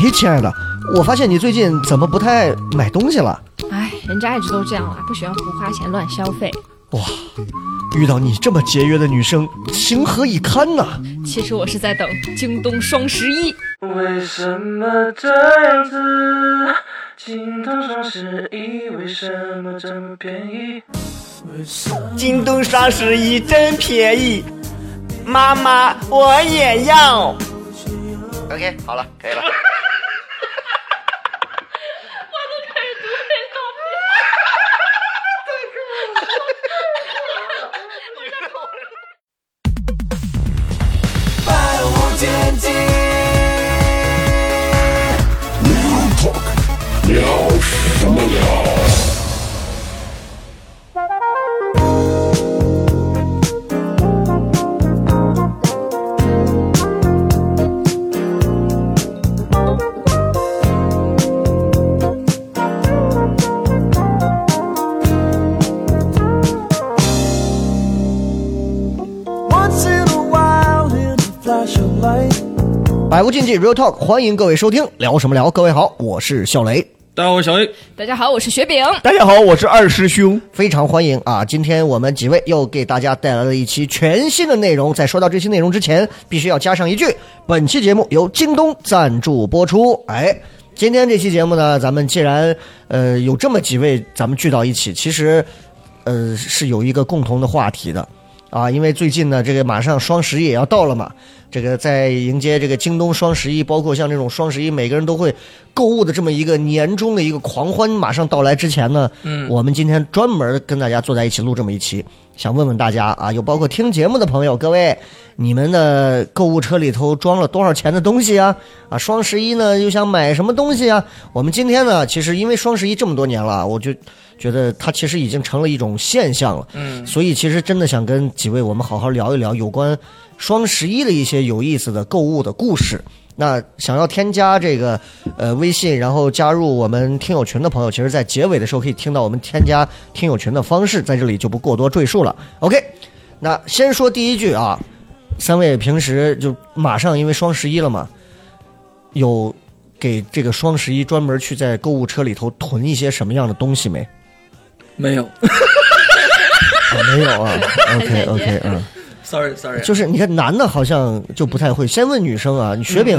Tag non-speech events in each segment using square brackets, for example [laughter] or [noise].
哎，亲爱的，我发现你最近怎么不太买东西了？哎，人家一直都这样啊，不喜欢胡花钱乱消费。哇，遇到你这么节约的女生，情何以堪呐！其实我是在等京东双十一。为什么这样子？京东双十一为什么这么便宜？京东双十一真便宜，妈妈我也要。OK，好了，可以了。聊什么？聊百无禁忌 real talk。欢迎各位收听，聊什么？聊各位好，我是笑雷。大家好，我是小 A。大家好，我是雪饼。大家好，我是二师兄。非常欢迎啊！今天我们几位又给大家带来了一期全新的内容。在说到这期内容之前，必须要加上一句：本期节目由京东赞助播出。哎，今天这期节目呢，咱们既然呃有这么几位咱们聚到一起，其实呃是有一个共同的话题的啊，因为最近呢，这个马上双十一也要到了嘛。这个在迎接这个京东双十一，包括像这种双十一，每个人都会购物的这么一个年终的一个狂欢马上到来之前呢，嗯我们今天专门跟大家坐在一起录这么一期，想问问大家啊，有包括听节目的朋友，各位，你们的购物车里头装了多少钱的东西啊？啊，双十一呢又想买什么东西啊？我们今天呢，其实因为双十一这么多年了，我就觉得它其实已经成了一种现象了。嗯，所以其实真的想跟几位我们好好聊一聊有关双十一的一些有意思的购物的故事。那想要添加这个呃微信，然后加入我们听友群的朋友，其实在结尾的时候可以听到我们添加听友群的方式，在这里就不过多赘述了。OK，那先说第一句啊，三位平时就马上因为双十一了嘛，有给这个双十一专门去在购物车里头囤一些什么样的东西没？没有。啊，没有啊。[laughs] OK OK，嗯。，sorry sorry，就是你看男的好像就不太会，先问女生啊，你雪饼、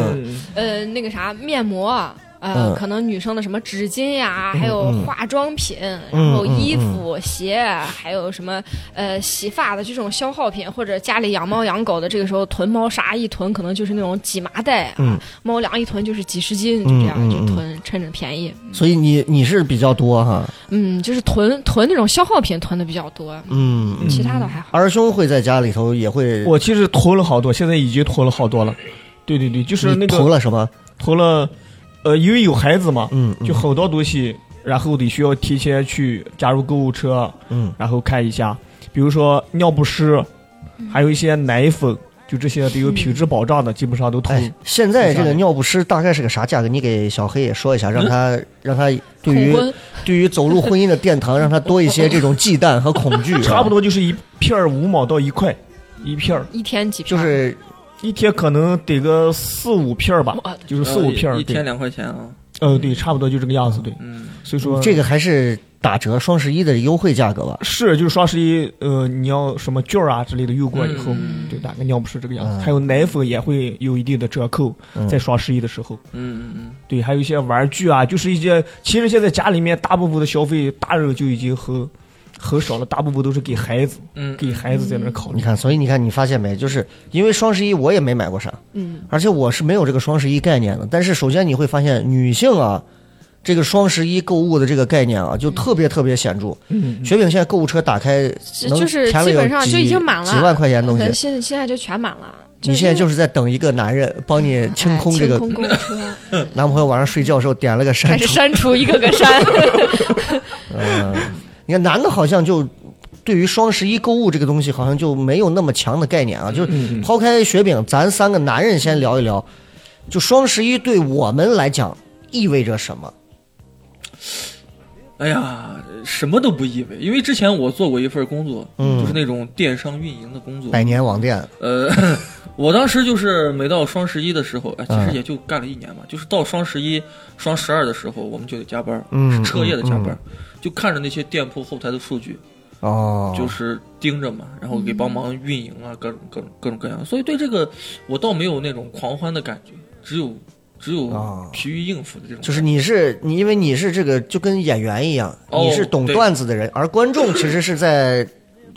呃，那个啥面膜，呃，嗯。可能女生的什么纸巾呀，嗯还有嗯。化妆品，嗯然后嗯衣服、鞋，还有什么呃洗发的这种消耗品，或者家里养猫养狗的，这个时候囤猫砂一囤，可能就是那种几麻袋，啊嗯，猫粮一囤就是几十斤，就这样就囤，趁着便宜。所以你你是比较多哈，嗯，就是囤囤那种消耗品囤的比较多，嗯，其他的还好。二兄会在家里头也会，我其实囤了好多，现在已经囤了好多了。对对对，就是那个囤了什么？囤了，呃，因为有孩子嘛，嗯，嗯。就很多东西，然后得需要提前去加入购物车，嗯。然后看一下，比如说尿不湿，还有一些奶粉，就这些得有品质保障的，基本上都囤。哎，现在这个尿不湿大概是个啥价格？你给小黑也说一下，让他让他对于对于走入婚姻的殿堂，[laughs] 让他多一些这种忌惮和恐惧啊，[laughs] 差不多就是一片五毛到一块，一片儿，一天几片儿？就是一天可能得个四五片儿吧，就是四五片一天两块钱啊。呃，对，差不多就这个样子，对。嗯，所以说这个还是打折双十一的优惠价格吧？是就是双十一，呃，你要什么券儿啊之类的用过以后，嗯对，大概尿不湿这个样子。嗯还有奶粉也会有一定的折扣，嗯在双十一的时候。嗯嗯嗯，对，还有一些玩具啊，就是一些，其实现在家里面大部分的消费，大人就已经很很少了，大部分都是给孩子，嗯给孩子在那儿考虑。你看，所以你看，你发现没？就是因为双十一我也没买过啥，嗯，而且我是没有这个双十一概念的。但是首先你会发现，女性啊，这个双十一购物的这个概念啊，就特别特别显著。嗯，雪饼现在购物车打开，能就是填了有基本上就几已经满了几万块钱东呃西。现现在就全满了。你现在就是是在等一个男人帮你清空这个 [laughs] 男朋友晚上睡觉的时候点了个删开始除。删除一个个删。[laughs] 嗯，你看男的好像就对于双十一购物这个东西，好像就没有那么强的概念啊。就抛开雪饼，咱三个男人先聊一聊，就双十一对我们来讲意味着什么？哎呀，什么都不意味，因为之前我做过一份工作，嗯就是那种电商运营的工作。百年网店，呃，我当时就是每到双十一的时候，哎，其嗯实也就干了一年嘛，就是到双十一、双十二的时候，我们就得加班，嗯是彻夜的加班，嗯就看着那些店铺后台的数据，哦，就是盯着嘛，然后给帮忙运营啊，各种各种各种各样。所以对这个我倒没有那种狂欢的感觉，只有只有哦疲于应付的这种。就是你是你，因为你是这个就跟演员一样，哦你是懂段子的人，而观众其实是在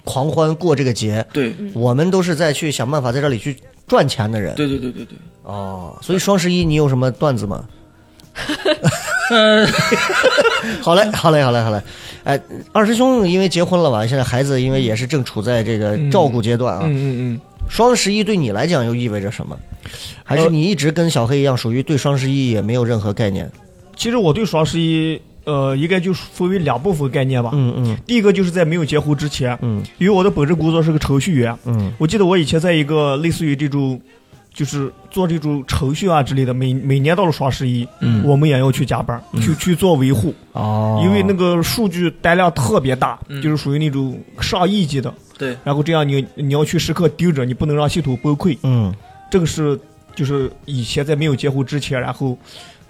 狂欢过这个节，对我们都是在去想办法在这里去赚钱的人。对对对对对，哦，所以双十一你有什么段子吗？呃，[laughs] [laughs] 好嘞，好嘞，好嘞，好嘞。哎，二师兄因为结婚了嘛，现在孩子因为也是正处在这个照顾阶段啊。嗯嗯嗯，双十一对你来讲又意味着什么？还是呃你一直跟小黑一样，属于对双十一也没有任何概念？其实我对双十一，呃，应该就分为两部分概念吧。嗯嗯。第一个就是在没有结婚之前，嗯。因为我的本职工作是个程序员，嗯。我记得我以前在一个类似于这种，就是做这种程序啊之类的，每每年到了双十一，嗯。我们也要去加班，去去做维护，哦，因为那个数据单量特别大，嗯。就是属于那种上亿级的，对，然后这样你你要去时刻盯着，你不能让系统崩溃，嗯。这个是就是以前在没有结婚之前，然后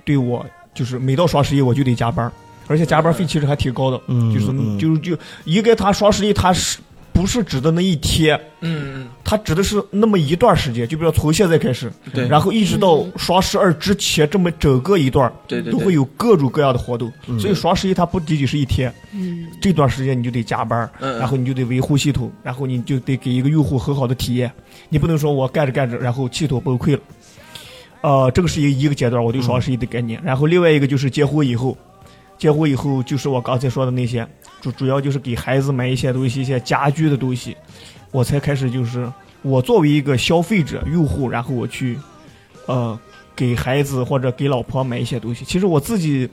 对我就是每到双十一我就得加班，而且加班费其实还挺高的，嗯就是嗯就是就应该他双十一他是不是指的那一天，嗯它指的是那么一段时间，就比如说从现在开始，对然后一直到双十二之前这么整个一段，对对对都会有各种各样的活动。嗯所以双十一它不仅仅是一天，嗯，这段时间你就得加班，然后你就得维护系统，然后你就得给一个用户很好的体验。你不能说我干着干着，然后系统崩溃了。呃，这个是一一个阶段，我对双十一的概念。然后另外一个就是结婚以后，结婚以后就是我刚才说的那些，主主要就是给孩子买一些东西，一些家居的东西，我才开始就是我作为一个消费者用户，然后我去，呃，给孩子或者给老婆买一些东西。其实我自己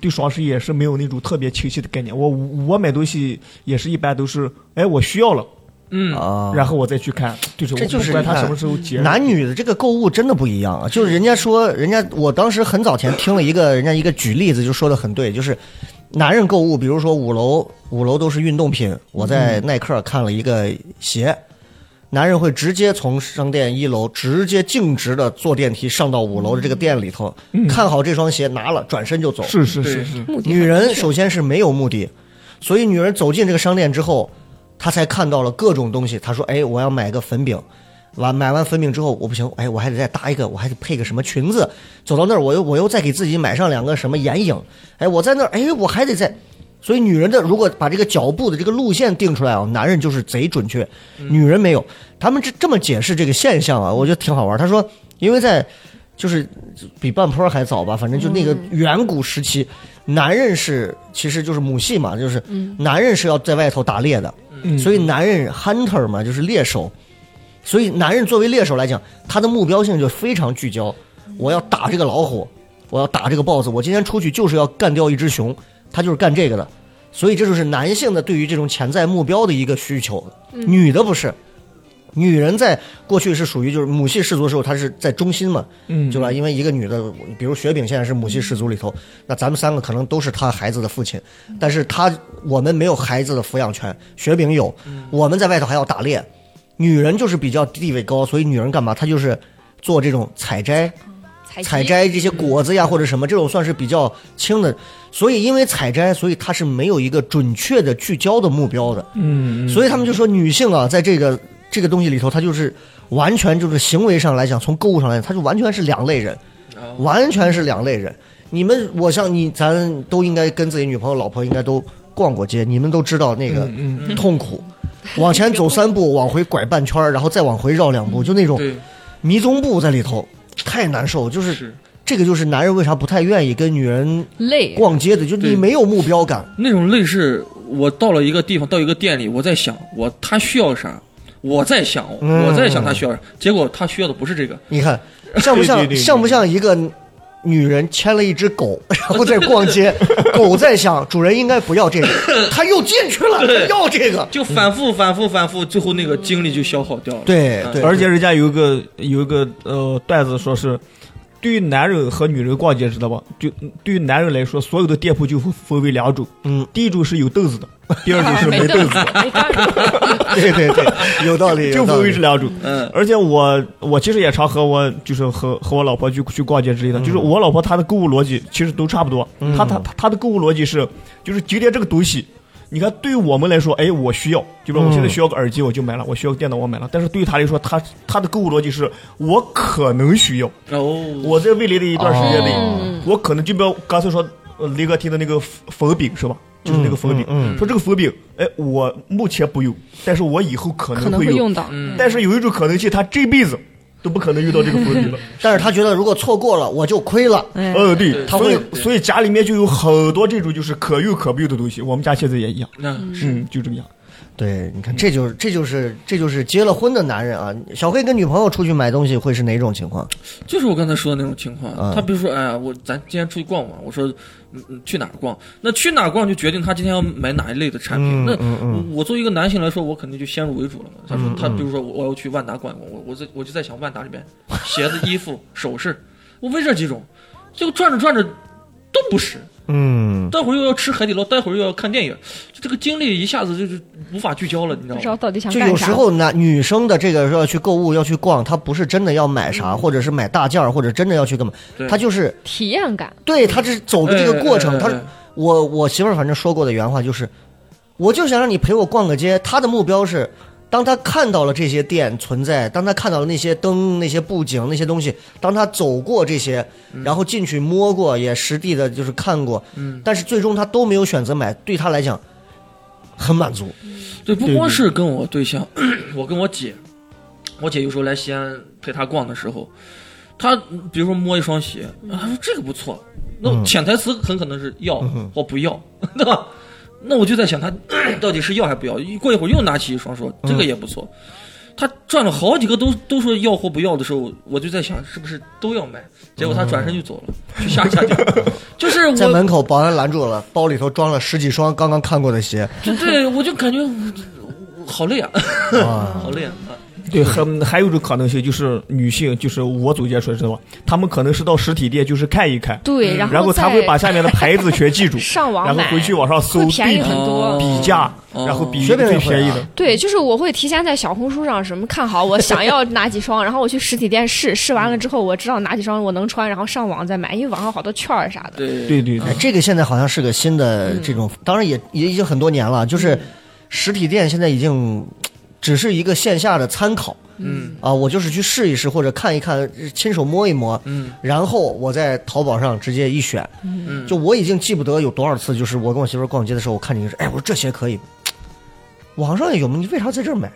对双十一也是没有那种特别清晰的概念。我我买东西也是一般都是，哎，我需要了，嗯啊，然后我再去看，就是这我不管就是你看他什么时候结。男女的这个购物真的不一样啊！就是人家说，人家我当时很早前听了一个人家一个举例子，就说的很对，就是男人购物，比如说五楼五楼都是运动品，我在耐克看了一个鞋，男人会直接从商店一楼直接径直的坐电梯上到五楼的这个店里头，看好这双鞋拿了，转身就走。是是是是，目的女人首先是没有目的，所以女人走进这个商店之后，她才看到了各种东西。他说：“哎，我要买个粉饼。”完买完粉饼之后，我不行，哎，我还得再搭一个，我还得配个什么裙子。走到那儿，我又我又再给自己买上两个什么眼影。哎，我在那儿，哎，我还得再。所以女人的如果把这个脚步的这个路线定出来啊，男人就是贼准确，女人没有。他们这这么解释这个现象啊，我觉得挺好玩。他说，因为在就是比半坡还早吧，反正就那个远古时期，男人是其实就是母系嘛，就是男人是要在外头打猎的，嗯所以男人 hunter 嘛，就是猎手。所以男人作为猎手来讲，他的目标性就非常聚焦，我要打这个老虎，我要打这个豹子，我今天出去就是要干掉一只熊，他就是干这个的。所以这就是男性的对于这种潜在目标的一个需求，女的不是。女人在过去是属于就是母系氏族的时候，她是在中心嘛，嗯，对吧？因为一个女的，比如雪饼现在是母系氏族里头，那咱们三个可能都是她孩子的父亲，但是她我们没有孩子的抚养权，雪饼有，我们在外头还要打猎。女人就是比较地位高，所以女人干嘛？她就是做这种采摘、采采摘这些果子呀或者什么，这种算是比较轻的。所以因为采摘，所以她是没有一个准确的聚焦的目标的。嗯，嗯所以他们就说女性啊，在这个这个东西里头，他就是完全就是行为上来讲，从购物上来讲，他就完全是两类人，完全是两类人。你们，我像你，咱都应该跟自己女朋友、老婆应该都逛过街，你们都知道那个嗯痛苦。[laughs] 往前走三步，往回拐半圈儿，然后再往回绕两步，就那种，迷踪步在里头，太难受。就是是这个，就是男人为啥不太愿意跟女人累，逛街的，就你没有目标感。那种累是，我到了一个地方，到一个店里，我在想我他需要啥，我在想嗯我在想他需要啥，结果他需要的不是这个，你看像不像对对对对像不像一个女人牵了一只狗，[laughs] 然后在逛街，[laughs] 狗在想主人应该不要这个，他又进去了，[laughs] 它要这个。就反复反复反复，最后那个精力就消耗掉了。对，而且人家有一个有一个呃段子说是，对于男人和女人逛街知道吧？就对于男人来说，所有的店铺就分分为两种，嗯，第一种是有凳子的，[laughs] 第二种是没凳子。的，[laughs] 对对对，有道理，就分为这两种。嗯。而且我我其实也常和我就是和和我老婆去去逛街之类的，就是我老婆她的购物逻辑其实都差不多，她她她她的购物逻辑是，就是今天这个东西，你看对于我们来说，哎，我需要，就比如我现在需要个耳机，我就买了；我需要个电脑，我买了。但是对于他来说，他他的购物逻辑是我可能需要，哦，我在未来的一段时间内，哦。我可能就比如刚才说呃雷哥提的那个粉饼是吧？就是那个粉饼，嗯嗯。说这个粉饼，哎，我目前不用，但是我以后可可能能会会用到。嗯。但是有一种可能性，他这辈子都不可能遇到这个粉饼了。[laughs] 但是他觉得如果错过了，我就亏了。哎，呃，对，他所以会所以家里面就有很多这种就是可遇可不用的东西。我们家现在也一样，那嗯，就这个样。对，你看，这就是这就是这就是结了婚的男人啊。小黑跟女朋友出去买东西会是哪种情况？就是我刚才说的那种情况。嗯他比如说，哎呀，我咱今天出去逛逛，我说，嗯嗯，去哪儿逛？那去哪儿逛就决定他今天要买哪一类的产品。嗯那我作为一个男性来说，我肯定就先入为主了嘛。他说嗯，他嗯比如说我我要去万达逛一逛，我我在我就在想万达里边鞋子、衣服、首饰，无非这几种，结果转着转着都不是。嗯，待会儿又要吃海底捞，待会儿又要看电影，就这个精力一下子就是无法聚焦了，你知道吗？不知道到底想就干啥。有时候男女生的这个说要去购物要去逛，她不是真的要买啥，或者是买大件儿，或者真的要去干嘛，对她就是体验感，对她是走的这个过程。她哎哎哎我我媳妇儿反正说过的原话就是，我就想让你陪我逛个街。她的目标是，当他看到了这些店存在，当他看到了那些灯、那些布景、那些东西，当他走过这些，然后进去摸过，也实地的就是看过，嗯。但是最终他都没有选择买，对他来讲很满足。对，不光是跟我对象，[clears throat] 我跟我姐，我姐有时候来西安陪她逛的时候，她比如说摸一双鞋，啊她说这个不错，那嗯。潜台词很可能是要或不要，[laughs] 对吧？那我就在想，他 [clears throat] 到底是要还不要？过一会儿又拿起一双说这个也不错。他转了好几个都都说要或不要的时候，我就在想是不是都要买？结果他转身就走了，去下家店。[laughs] [laughs] 就是我在门口，保安拦住了，包里头装了十几双刚刚看过的鞋。对我就感觉 [laughs] 好累啊，啊，好累啊！对，很还有一种可能性就是女性，就是我总结出来知道吧？她们可能是到实体店就是看一看，对，然后然后她再会把下面的牌子全记住，[laughs] 上网买，然后回去网上搜会便宜很多。比价，哦然后比最便宜的。对，就是我会提前在小红书上什么看好我想要哪几双，然后我去实体店试，试完了之后我知道哪几双我能穿，然后上网再买，因为网上好多券儿啥的。对对对这个现在好像是个新的这种，当然也也已经很多年了，就是实体店现在已经只是一个线下的参考嗯啊，我就是去试一试或者看一看，亲手摸一摸，嗯然后我在淘宝上直接一选，嗯，就我已经记不得有多少次，就是我跟我媳妇逛街的时候，我看见是，哎，我说这鞋可以，网上也有吗？你为啥在这儿买？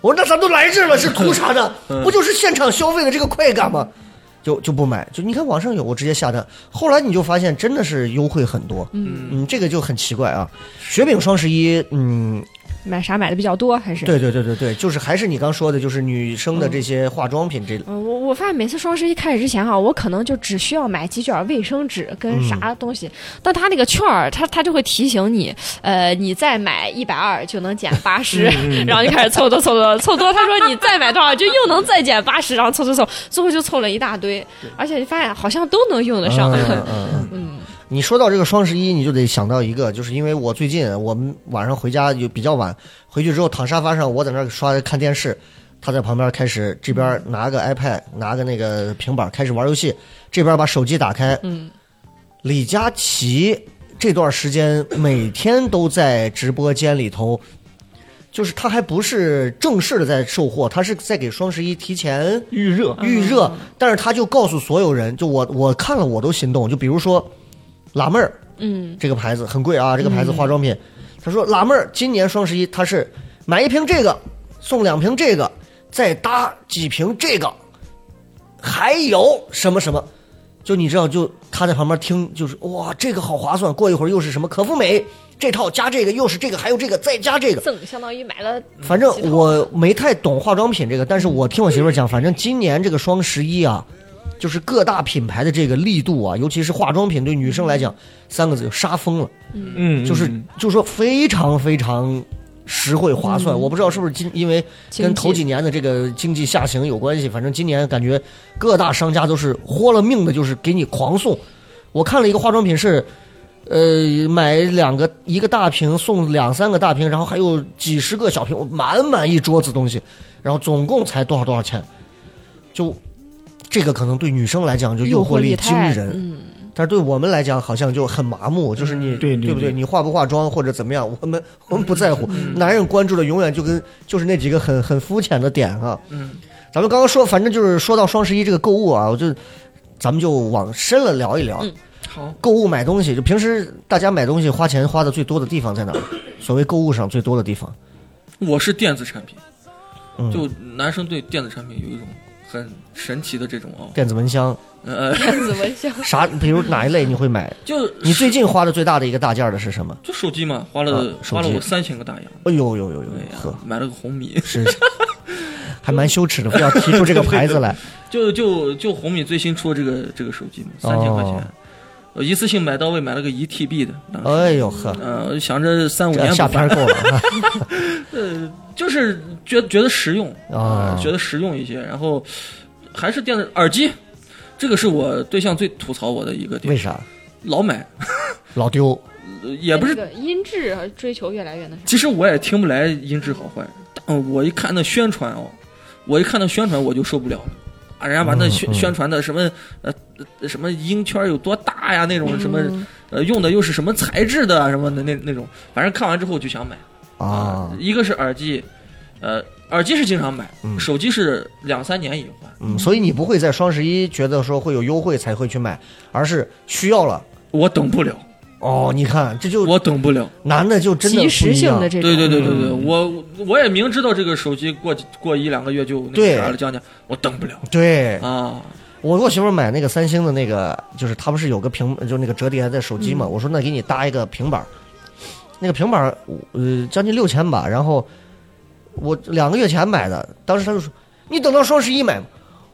我说那咱都来这儿了，是图啥呢？不就是现场消费的这个快感吗？就就不买，就你看网上有，我直接下单。后来你就发现真的是优惠很多，嗯嗯，这个就很奇怪啊。雪饼双十一，嗯，买啥买的比较多还是？对对对对对，就是还是你刚说的，就是女生的这些化妆品这，嗯，我我发现每次双十一开始之前哈，我可能就只需要买几卷卫生纸跟嗯啥东西，但他那个券儿，他他就会提醒你，呃，你再买一百二就能减八十，嗯 [laughs] 然后就开始凑多凑多凑多，他说你再买多少就又能再减八十，然后凑凑凑，最后就凑了一大堆，而且你发现好像都能用得上。嗯。[laughs] 你说到这个双十一，你就得想到一个，就是因为我最近我们晚上回家就比较晚，回去之后躺沙发上，我在那儿刷看电视，他在旁边开始这边拿个 iPad，拿个那个平板开始玩游戏，这边把手机打开。嗯，李佳琦这段时间每天都在直播间里头，就是他还不是正式的在售货，他是在给双十一提前预热，预热，但是他就告诉所有人，就我我看了我都心动。就比如说辣妹儿嗯，这个牌子很贵啊，这个牌子化妆品，他说辣妹儿今年双十一他是买一瓶这个送两瓶这个，再搭几瓶这个，还有什么什么。就你知道，就他在旁边听，就是哇，这个好划算。过一会儿又是什么可复美这套加这个，又是这个，还有这个，再加这个，赠相当于买了反正我没太懂化妆品这个，但是我听我媳妇儿讲，反正今年这个双十一啊，就是各大品牌的这个力度啊，尤其是化妆品对女生来讲，三个字就杀疯了，嗯，就是嗯就是说非常非常实惠划算。嗯我不知道是不是今因为跟头几年的这个经济下行有关系，反正今年感觉各大商家都是豁了命的，就是给你狂送。我看了一个化妆品是，呃，买两个一个大瓶送两三个大瓶，然后还有几十个小瓶，满满一桌子东西，然后总共才多少多少钱，就这个可能对女生来讲就诱惑力惊人，嗯，但是对我们来讲好像就很麻木，就是你、嗯对对不对？对。你化不化妆或者怎么样，[laughs] 我们我们不在乎。男人关注的永远就跟就是那几个很很肤浅的点啊。嗯，咱们刚刚说，反正就是说到双十一这个购物啊，我就咱们就往深了聊一聊。嗯。好，购物买东西，就平时大家买东西花钱花的最多的地方在哪？所谓购物上最多的地方，我是电子产品，嗯。就男生对电子产品有一种很神奇的这种哦，电子蚊香。呃，电子蚊香，[laughs] 啥？比如哪一类你会买？就你最近花的最大的一个大件儿的是什么？就手机嘛，花啊了花了我三千个大洋，哎呦呦呦呦买了个红米，是，[laughs] 还蛮羞耻的，非要提出这个牌子来。[laughs] 就就就红米最新出的这个这个手机嘛，三千块钱。哦，我一次性买到位，买了个一 TB 的，当时哎呦呵，呃，想着三五年下片够了呃，就是觉觉得实用啊觉得实用一些，然后还是电子耳机，这个是我对象最吐槽我的一个点，为啥？老买，老丢呃也不是音质追求越来越那啥。其实我也听不来音质好坏，但我一看那宣传哦，我一看那宣传我就受不了了。啊，人家把那宣嗯嗯宣传的什么呃呃什么音圈有多大呀，那种什么嗯呃用的又是什么材质的啊什么的那那种，反正看完之后就想买啊，一个是耳机，呃，耳机是经常买，嗯手机是两三年一换。嗯，所以你不会在双十一觉得说会有优惠才会去买，而是需要了。我等不了，哦，你看，这就我等不了。男的就真的不及时一样性的这种，对对对对对，嗯我我也明知道这个手机过过一两个月就那对个啥了降价，我等不了对啊。我我媳妇买那个三星的那个，就是他不是有个平，就那个折叠的手机嘛。嗯我说那给你搭一个平板，那个平板呃将近六千吧，然后我两个月前买的，当时他就说你等到双十一买吧。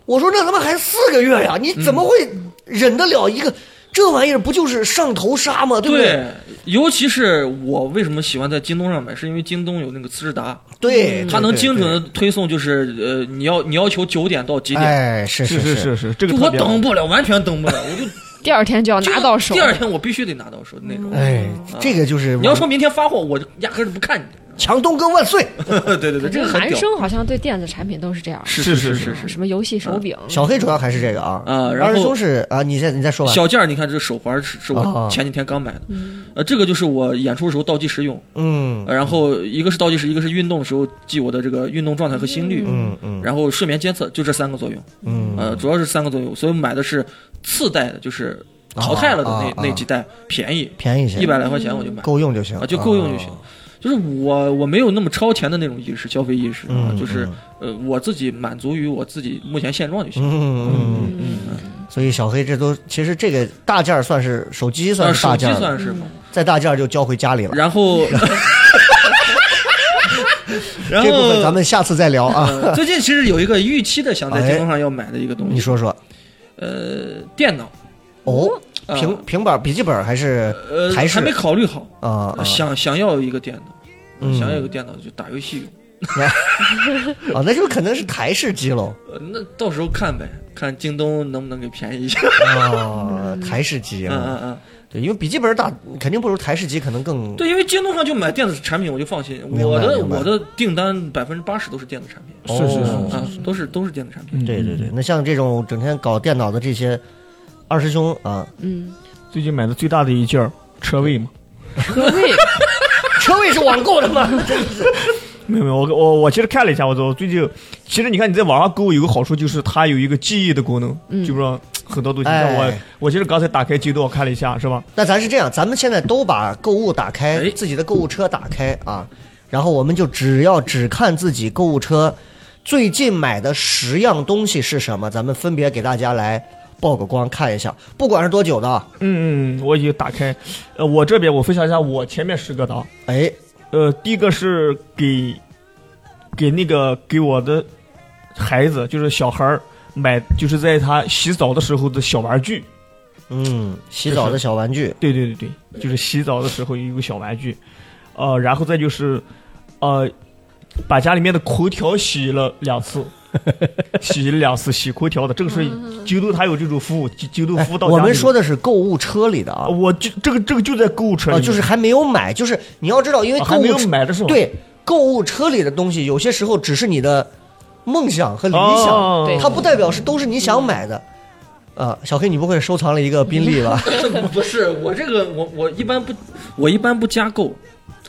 我说那他妈还四个月呀，你怎么会忍得了一个、这玩意儿？不就是上头杀吗？对不对？对，尤其是我为什么喜欢在京东上买，是因为京东有那个次日达，对，它能精准的。推送，就是呃，你要你要求九点到几点，哎，是是是是是，这个我等不了，完全等不了，我就第二天就要拿到手。第二天我必须得拿到手那种。哎，这个就是你要说明天发货，我就压根儿就不看你。强东哥万岁！对 [laughs] 对对，这个。男生好像对电子产品都是这样，是是是是。什么游戏手柄，小黑主要还是这个啊。啊然后二师兄是啊，你再你再说吧。小件儿，你看这个手环是是啊。我前几天刚买的，呃，这个就是我演出的时候倒计时用，嗯。呃然后一个是倒计时，一个是运动的时候记我的这个运动状态和心率，嗯嗯。然后睡眠监测，就这三个作用。嗯。呃，主要是三个作用，所以买的是次代的，就是淘汰了的那、啊啊啊。那几代，便宜，便宜些，一百来块钱我就买，够用就行。啊，就够用就行。啊就是我我没有那么超前的那种意识，消费意识啊，嗯就是呃我自己满足于我自己目前现状就行。嗯嗯嗯，所以小黑这都其实这个大件儿算是手机啊，算是手机大件儿了，算是嘛，再大件儿就交回家里了。然后，[laughs] 然后这部分咱们下次再聊啊。呃最近其实有一个预期的想在哎京东上要买的一个东西，你说说呃，电脑，哦，啊平平板、笔记本还是呃，台式还没考虑好，啊啊想想要一个电脑，嗯想要一个电脑就打游戏用。[laughs] 啊？那就可能是台式机喽呃，那到时候看呗，看京东能不能给便宜一下。啊，台式机嗯啊，[laughs] 嗯嗯，对，因为笔记本打肯定不如台式机可能更对，因为京东上就买电子产品，我就放心。我的我的订单百分之八十都是电子产品，哦是是是啊，都是都是电子产品。对对对。那像这种整天搞电脑的这些二师兄啊，嗯，最近买的最大的一件儿车位嘛，车位 [laughs] 车位是网购的吗？[laughs] 没有没有，我我我其实看了一下，我我最近其实你看你在网上购物有个好处就是它有一个记忆的功能，嗯就说很多东西。哎像我我其实刚才打开京东我看了一下，是吧？那咱是这样，咱们现在都把购物打开，哎自己的购物车打开啊，然后我们就只要只看自己购物车最近买的十样东西是什么，咱们分别给大家来曝个光看一下，不管是多久的啊，嗯嗯，我已经打开。呃，我这边我分享一下我前面十个的啊。哎，呃，第一个是给给那个给我的孩子，就是小孩儿买，就是在他洗澡的时候的小玩具。嗯，洗澡的小玩具，对对对对，就是洗澡的时候有一个小玩具。呃，然后再就是呃，把家里面的空调洗了两次，[laughs] 洗了两次洗空调的，这个是京东它有这种服务，京京东服务到家我们说的是购物车里的啊，啊，我就这个这个就在购物车里啊，就是还没有买，就是你要知道，因为啊还没有购物车买的时候，对购物车里的东西，有些时候只是你的梦想和理哦。想，对。它不代表是都是你想买的。啊，小黑，你不会收藏了一个宾利吧？[laughs] 不是我这个我我一般不我一般不加购，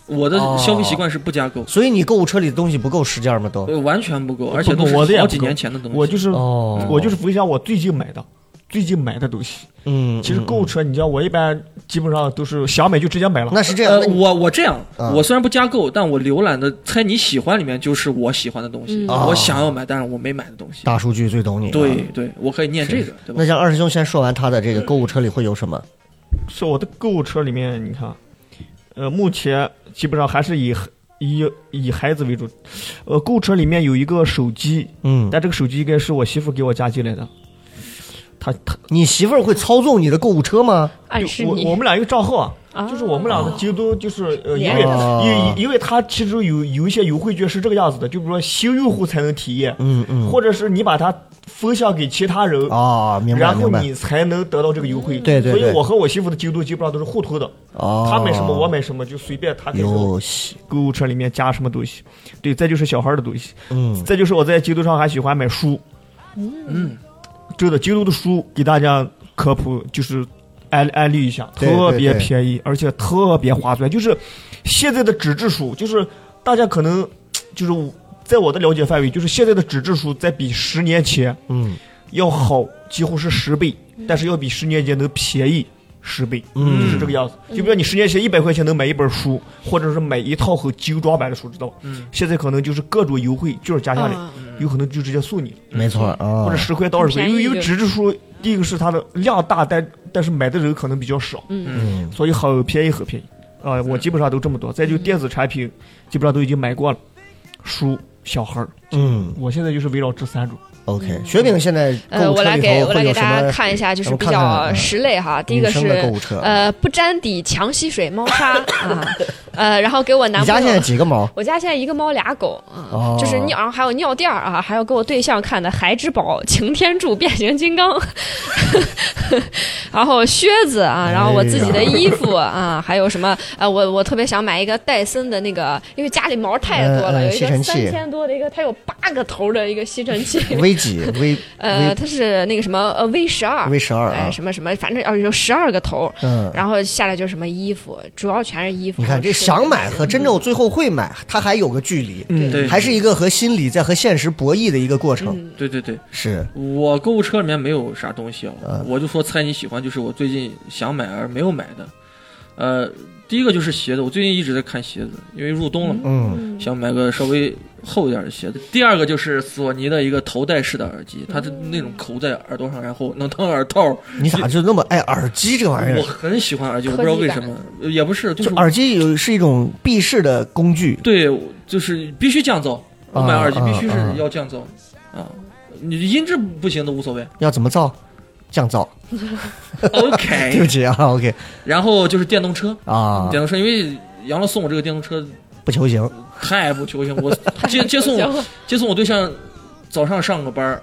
我的哦消费习惯是不加购，所以你购物车里的东西不够十件吗？都呃完全不够，而且不都是好几年前的东西。我就是、哦我就是分享我最近买的，最近买的东西。嗯，其实嗯购物车，你知道，我一般基本上都是想买就直接买了。那是这样，呃，我我这样，啊我虽然不加购，但我浏览的猜你喜欢里面就是我喜欢的东西，我想要买，但是我没买的东西。大数据最懂你。对啊，对，我可以念这个，对吧那？像二师兄先说完他的这个购物车里会有什么？是我的购物车里面，你看，呃，目前基本上还是以以以孩子为主。呃，购物车里面有一个手机，嗯，但这个手机应该是我媳妇给我加进来的。他他你媳妇儿会操纵你的购物车吗？暗示你我我们俩一个账号啊，啊就是我们俩的京东，就是呃，因为因因为它其实有有一些优惠券是这个样子的，就比如说新用户才能体验，嗯嗯。或者是你把它分享给其他人，啊，明白然后。你才能得到这个优惠。对对对所以我和我媳妇的京东基本上都是互通的，哦，她买什么我买什么，就随便她给什么，购物车里面加什么东西。对，再就是小孩的东西，嗯，再就是我在京东上还喜欢买书，嗯，真的京东的书给大家科普就是安安利一下，特别对便宜，而且特别划算。就是现在的纸质书，就是大家可能就是在我的了解范围，就是现在的纸质书在比十年前嗯。要好几乎是十倍，但是要比十年前能便宜十倍，嗯。是这个样子。就比如你十年前一百块钱能买一本书，或者是买一套很精装版的书，知道吧？嗯。现在可能就是各种优惠券加下来，啊。有可能就直接送你，没错啊。或者，十块到二十块。因为因为纸质书，第一个是它的量大，但但是买的人可能比较少，嗯。所以很便宜很便宜。啊、我基本上都这么多。再就电子产品，基本上都已经买过了，书、小孩儿，嗯我现在就是围绕这三种。，OK。雪饼现在呃，我来给我来给大家看一下，就是比较看看啊十类哈。第一个是？呃不沾底强吸水猫砂 [laughs] 啊，呃，然后给我男朋你家现在友。几个猫？[laughs] 我家现在一个猫俩狗啊，哦 [laughs] 就是尿，还有尿垫儿啊，还有给我对象看的孩之宝擎天柱变形金刚，然后靴子啊，然后我自己的衣服啊，还有什么呃，我我特别想买一个戴森的那个，因为家里毛太多了，有一个三千多的一个，它有八个头的一个吸尘器，V 几 [laughs] V 呃，它是那个什么呃 V 十二 V 十二哎，啊？什么什么，反正要有十二个头，嗯，然后下来就是什么衣服，主要全是衣服。你看这想买和真正最后会买，它还有个距离，嗯对，还是一个和心理在和现实博弈的一个过程。嗯对对对，是，我购物车里面没有啥东西啊，嗯我就说猜你喜欢，就是我最近想买而没有买的。呃，第一个就是鞋子，我最近一直在看鞋子，因为入冬了嘛，嗯想买个稍微厚一点的鞋子。第二个就是索尼的一个头戴式的耳机，它的那种扣在耳朵上，然后能当耳套。你咋就那么爱耳机这玩意儿？我很喜欢耳机，我不知道为什么，呃也不是，就是就耳机有是一种避世的工具，对，就是必须降噪。我买耳机啊必须是要降噪啊，你音质不行都无所谓。要怎么造？降噪，OK，。[laughs] 对不起啊，OK 然后就是电动车，啊，电动车，因为杨乐送我这个电动车不求行。太不求行，我 [laughs] 接接送我接送我对象，早上上个班儿，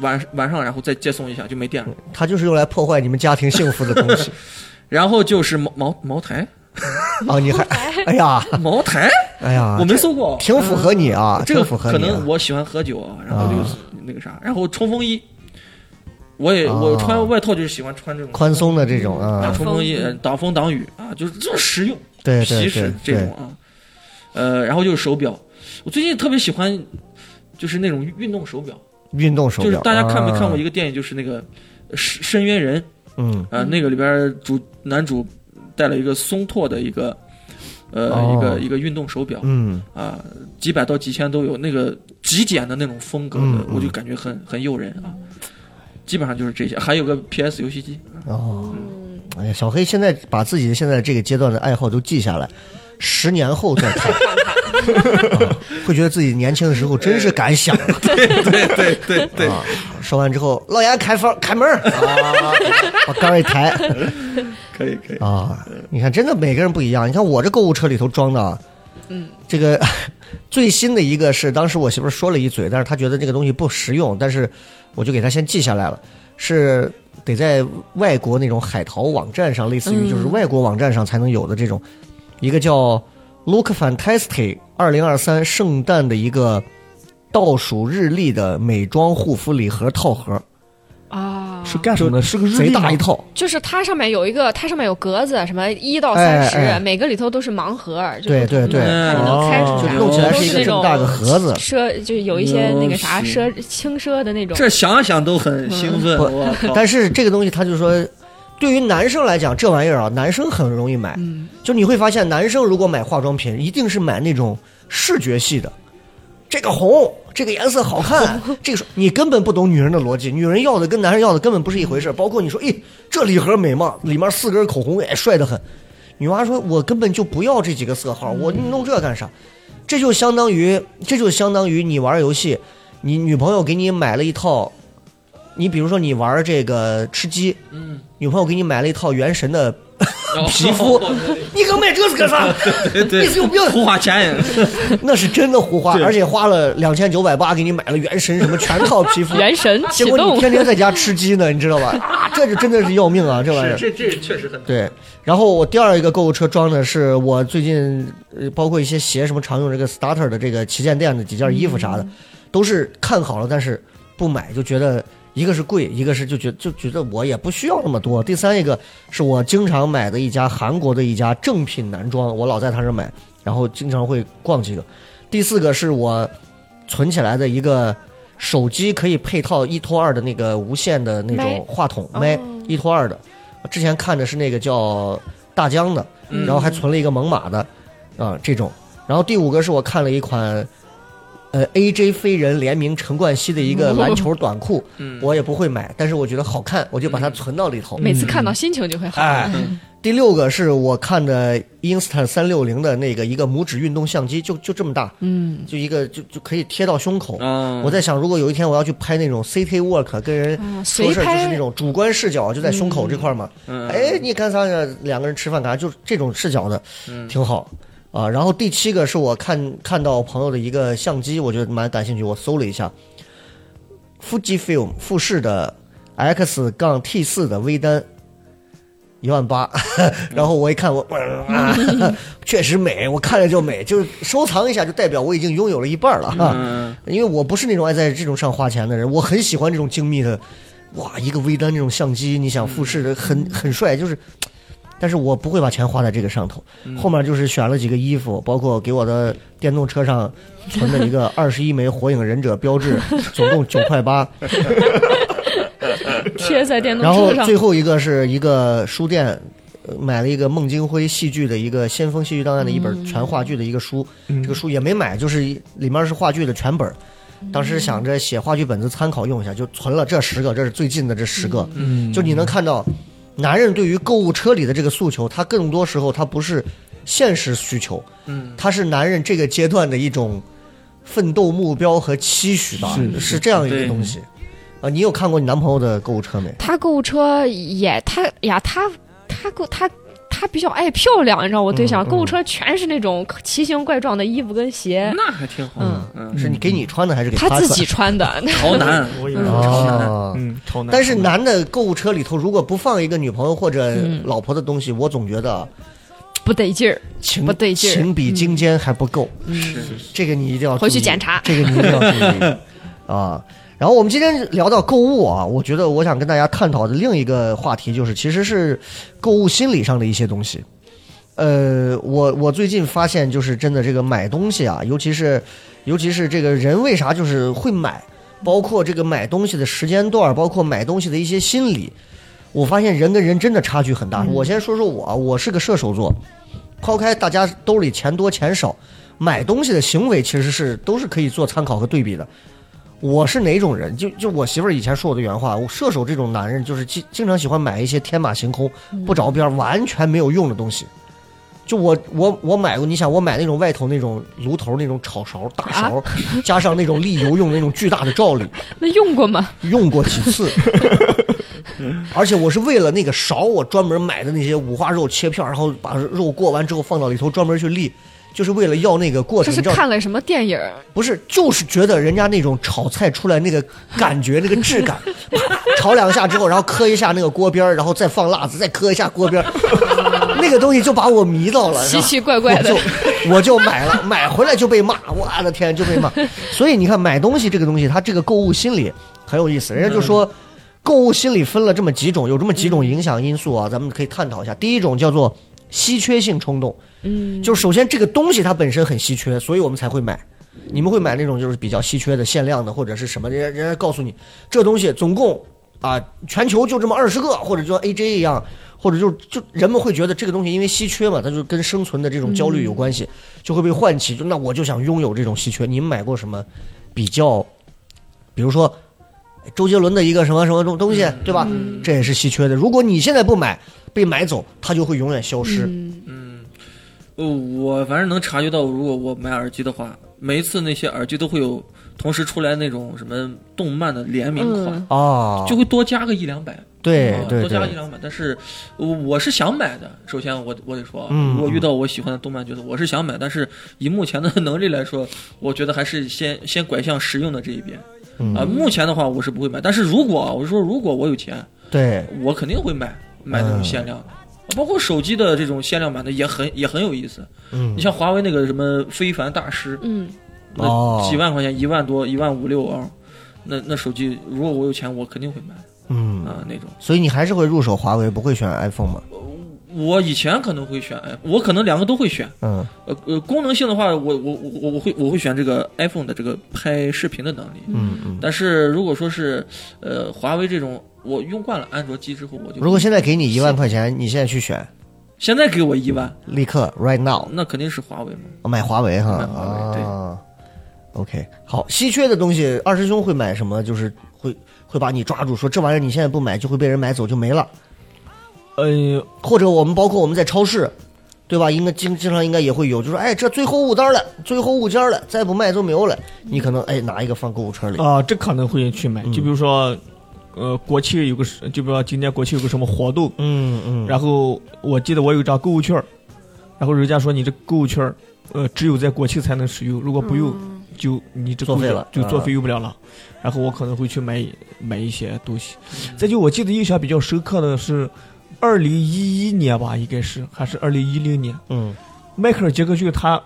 晚晚上然后再接送一下就没电了。它就是用来破坏你们家庭幸福的东西。[laughs] 然后就是茅茅茅台，[laughs] 啊！你还，哎呀，茅台？哎呀，我没搜过，挺符合你啊，这个符合可能我喜欢喝酒啊，然后就是那个啥，然后冲锋衣，我也啊。我穿外套就是喜欢穿这种宽松的这种啊，啊，冲锋衣呃挡风挡雨啊，就是这种实用对对对皮实这种，啊，呃，然后就是手表，我最近特别喜欢就是那种运动手表，运动手表。就是大家看没看过一个？电影，就是那个《深深渊人》嗯，啊、那个里边主男主带了一个松拓的一个呃、哦一个一个运动手表嗯，啊，几百到几千都有，那个极简的那种风格的，我就感觉很很诱人啊。基本上就是这些，还有个 PS 游戏机，哦，哎呀，小黑现在把自己现在这个阶段的爱好都记下来，十年后再看，[laughs] 啊会觉得自己年轻的时候真是敢想。[laughs] 对对对对，啊，说完之后，老严开房开门把杆儿一抬 [laughs] 可以可以，啊，你看，真的每个人不一样。你看我这购物车里头装的啊，嗯，这个最新的一个是，当时我媳妇儿说了一嘴，但是她觉得这个东西不实用，但是我就给她先记下来了，是得在外国那种海淘网站上，类似于就是外国网站上才能有的这种，一个叫 Look Fantastic 二零二三圣诞的一个倒数日历的美妆护肤礼盒套盒，啊，是干什么的？是个日贼历吗大一套。就是它上面有一个，它上面有格子，什么一到三十、哎哎每个里头都是盲盒，就对对对看你能开出哦啥，就弄起来是一个这么大的盒子，奢，就有一些那个啥奢轻奢的那种。这想想都很兴奋。不！但是这个东西，它就说，对于男生来讲，这玩意儿啊，男生很容易买。嗯，就你会发现，男生如果买化妆品，一定是买那种视觉系的，这个红，这个颜色好看，[laughs] 这个是你根本不懂女人的逻辑，女人要的跟男人要的根本不是一回事。包括你说，诶，这礼盒美吗？里面四根口红，哎，帅得很。女娃说，我根本就不要这几个色号，我弄这干啥？这就相当于，这就相当于你玩游戏，你女朋友给你买了一套，你比如说你玩这个吃鸡，嗯，女朋友给你买了一套原神的皮肤，[laughs] 你给我买这是干啥？你是有病！胡花钱，[laughs] 那是真的胡花，而且花了两千九百八给你买了原神什么全套皮肤，原神结果你，天天在家吃鸡呢，你知道吧？啊，这就真的是要命啊，这玩意儿。这这确实很对，然后我第二一个购物车装的是我最近呃，包括一些鞋什么常用这个 starter 的这个旗舰店的几件衣服啥的，都是看好了，但是不买，就觉得一个是贵，一个是就觉就觉得我也不需要那么多。第三一个是我经常买的一家韩国的一家正品男装，我老在他这买，然后经常会逛几个。第四个是我存起来的一个手机可以配套一拖二的那个无线的那种话筒哦麦，一拖二的。之前看的是那个叫大疆的，嗯然后还存了一个猛犸的，啊、这种。然后第五个是我看了一款，呃，AJ 飞人联名陈冠希的一个篮球短裤，[laughs] 嗯我也不会买，但是我觉得好看，我就把它存到里头。每次看到心情就会好。哎，第六个是我看的 Insta 三六零的那个一个拇指运动相机，就就这么大，嗯，就一个就就可以贴到胸口。啊，我在想，如果有一天我要去拍那种 City work，跟人啊说事儿，就是那种主观视角，就在胸口这块嘛。嗯哎，你看啥呢？两个人吃饭干啥？就这种视角的，嗯挺好啊。然后第七个是我看看到朋友的一个相机，我觉得蛮感兴趣，我搜了一下，Fujifilm 富士的 X 杠 T 四的微单。一万八，[laughs] 然后我一看，我、啊、[laughs] 确实美，我看着就美，就是收藏一下，就代表我已经拥有了一半了哈。嗯因为我不是那种爱在这种上花钱的人，我很喜欢这种精密的，哇，一个微单这种相机，你想富士的很很帅，就是，但是我不会把钱花在这个上头。后面就是选了几个衣服，包括给我的电动车上存的一个 [laughs] 二十一枚火影忍者标志，[laughs] 总共九块八。贴在电动然后最。后一个是一个书店。呃买了一个孟京辉戏剧的一个先锋戏剧档案的一本全话剧的一个书，这个书也没买，就是里面是话剧的全本。当时想着写话剧本子参考用一下，就存了这十个，这是最近的这十个。嗯，就你能看到，男人对于购物车里的这个诉求，他更多时候他不是现实需求，嗯，他是男人这个阶段的一种奋斗目标和期许吧，是是这样一个东西。啊，你有看过你男朋友的购物车没？他购物车也，他呀，他他购他他比较爱漂亮，你知道，我对象、购物车全是那种奇形怪状的衣服跟鞋，那还挺好。嗯。嗯，是你给你穿的还是给他自己穿的。[laughs] 潮男，我以为是嗯超男，哦嗯，潮男。但是男。的购物车里头，如果不放一个女朋友或者嗯。老婆的东西，我总觉得不得劲儿，情不得劲儿。情比金坚还不够。是这个你一定要回去检查。这个你一定要注意。[laughs] 啊。然后我们今天聊到购物啊，我觉得我想跟大家探讨的另一个话题就是，其实是购物心理上的一些东西。呃，我我最近发现，就是真的这个买东西啊，尤其是尤其是这个人为啥就是会买，包括这个买东西的时间段，包括买东西的一些心理，我发现人跟人真的差距很大。我先说说我啊，我是个射手座，抛开大家兜里钱多钱少，买东西的行为其实是都是可以做参考和对比的。我是哪种人？就就我媳妇儿以前说我的原话，我射手这种男人就是经经常喜欢买一些天马行空、不着边、完全没有用的东西。就我我我买过，你想我买那种外头那种炉头那种炒勺大勺，[laughs] 加上那种沥油用的那种巨大的罩里，那用过吗？用过几次，[laughs] 而且我是为了那个勺，我专门买的那些五花肉切片，然后把肉过完之后放到里头专门去沥，就是为了要那个过程，这是看了什么电影？不是，就是觉得人家那种炒菜出来那个感觉，那个质感，[laughs] 炒两下之后，然后磕一下那个锅边儿然后再放辣子，再磕一下锅边儿那个东西就把我迷到了，[laughs] 奇奇怪怪的我就我就买了，买回来就被骂，我的天就被骂。[laughs] 所以你看，买东西这个东西，它这个购物心理很有意思。人家就说，购物心理分了这么几种，有这么几种影响因素啊，咱们可以探讨一下。第一种叫做稀缺性冲动，嗯，就是首先这个东西它本身很稀缺，所以我们才会买。你们会买那种就是比较稀缺的、限量的或者是什么？人家人家告诉你，这东西总共啊，全球就这么二十个，或者就像 AJ 一样，或者就就人们会觉得这个东西因为稀缺嘛，它就跟生存的这种焦虑有关系，就会被唤起。就那我就想拥有这种稀缺。你们买过什么比较？比如说周杰伦的一个什么什么东东西，对吧？这也是稀缺的。如果你现在不买，被买走，它就会永远消失。嗯呃，我反正能察觉到，如果我买耳机的话，每一次那些耳机都会有同时出来那种什么动漫的联名款，嗯哦，就会多加个一两百。啊对多加一两百，但是呃我是想买的。首先我我得说啊，嗯如果遇到我喜欢的动漫角色，我是想买，但是以目前的能力来说，我觉得还是先先拐向实用的这一边。嗯啊，目前的话我是不会买，但是如果啊我是说如果我有钱，对，我肯定会买买那种限量的。包括手机的这种限量版的也很也很有意思，嗯你，像华为那个什么非凡大师，嗯，那哦几万块钱，一万多，一万五六啊，那那手机如果我有钱，我肯定会买嗯，啊那种。所以你还是会入手华为，不会选 iPhone 吗？我以前可能会选我可能两个都会选。嗯呃呃，功能性的话，我我我我我会我会选这个 iPhone 的这个拍视频的能力。嗯嗯。但是如果说是呃华为这种，我用惯了安卓机之后，我就如果现在给你一万块钱，你现在去选，现在给我一万，立刻 right now 那肯定是华为嘛。买华为哈买华为对啊。OK，好，稀缺的东西，二师兄会买什么？就是会会把你抓住，说这玩意儿你现在不买就会被人买走就没了。呃，或者我们包括我们在超市，对吧？应该经经常应该也会有，就说哎，这最后五单了，最后五件了，再不卖就没有了。你可能哎拿一个放购物车里。啊、这可能会去买。嗯就比如说，呃，国庆有个，就比如说今年国庆有个什么活动，嗯嗯。然后我记得我有一张购物券，然后人家说你这购物券，呃，只有在国庆才能使用，如果不用，就你这作废了就作啊废用不了了。然后我可能会去买买一些东西。再就我记得印象比较深刻的是，二零一一年吧，应该是还是二零一零年，嗯。迈克尔杰克逊他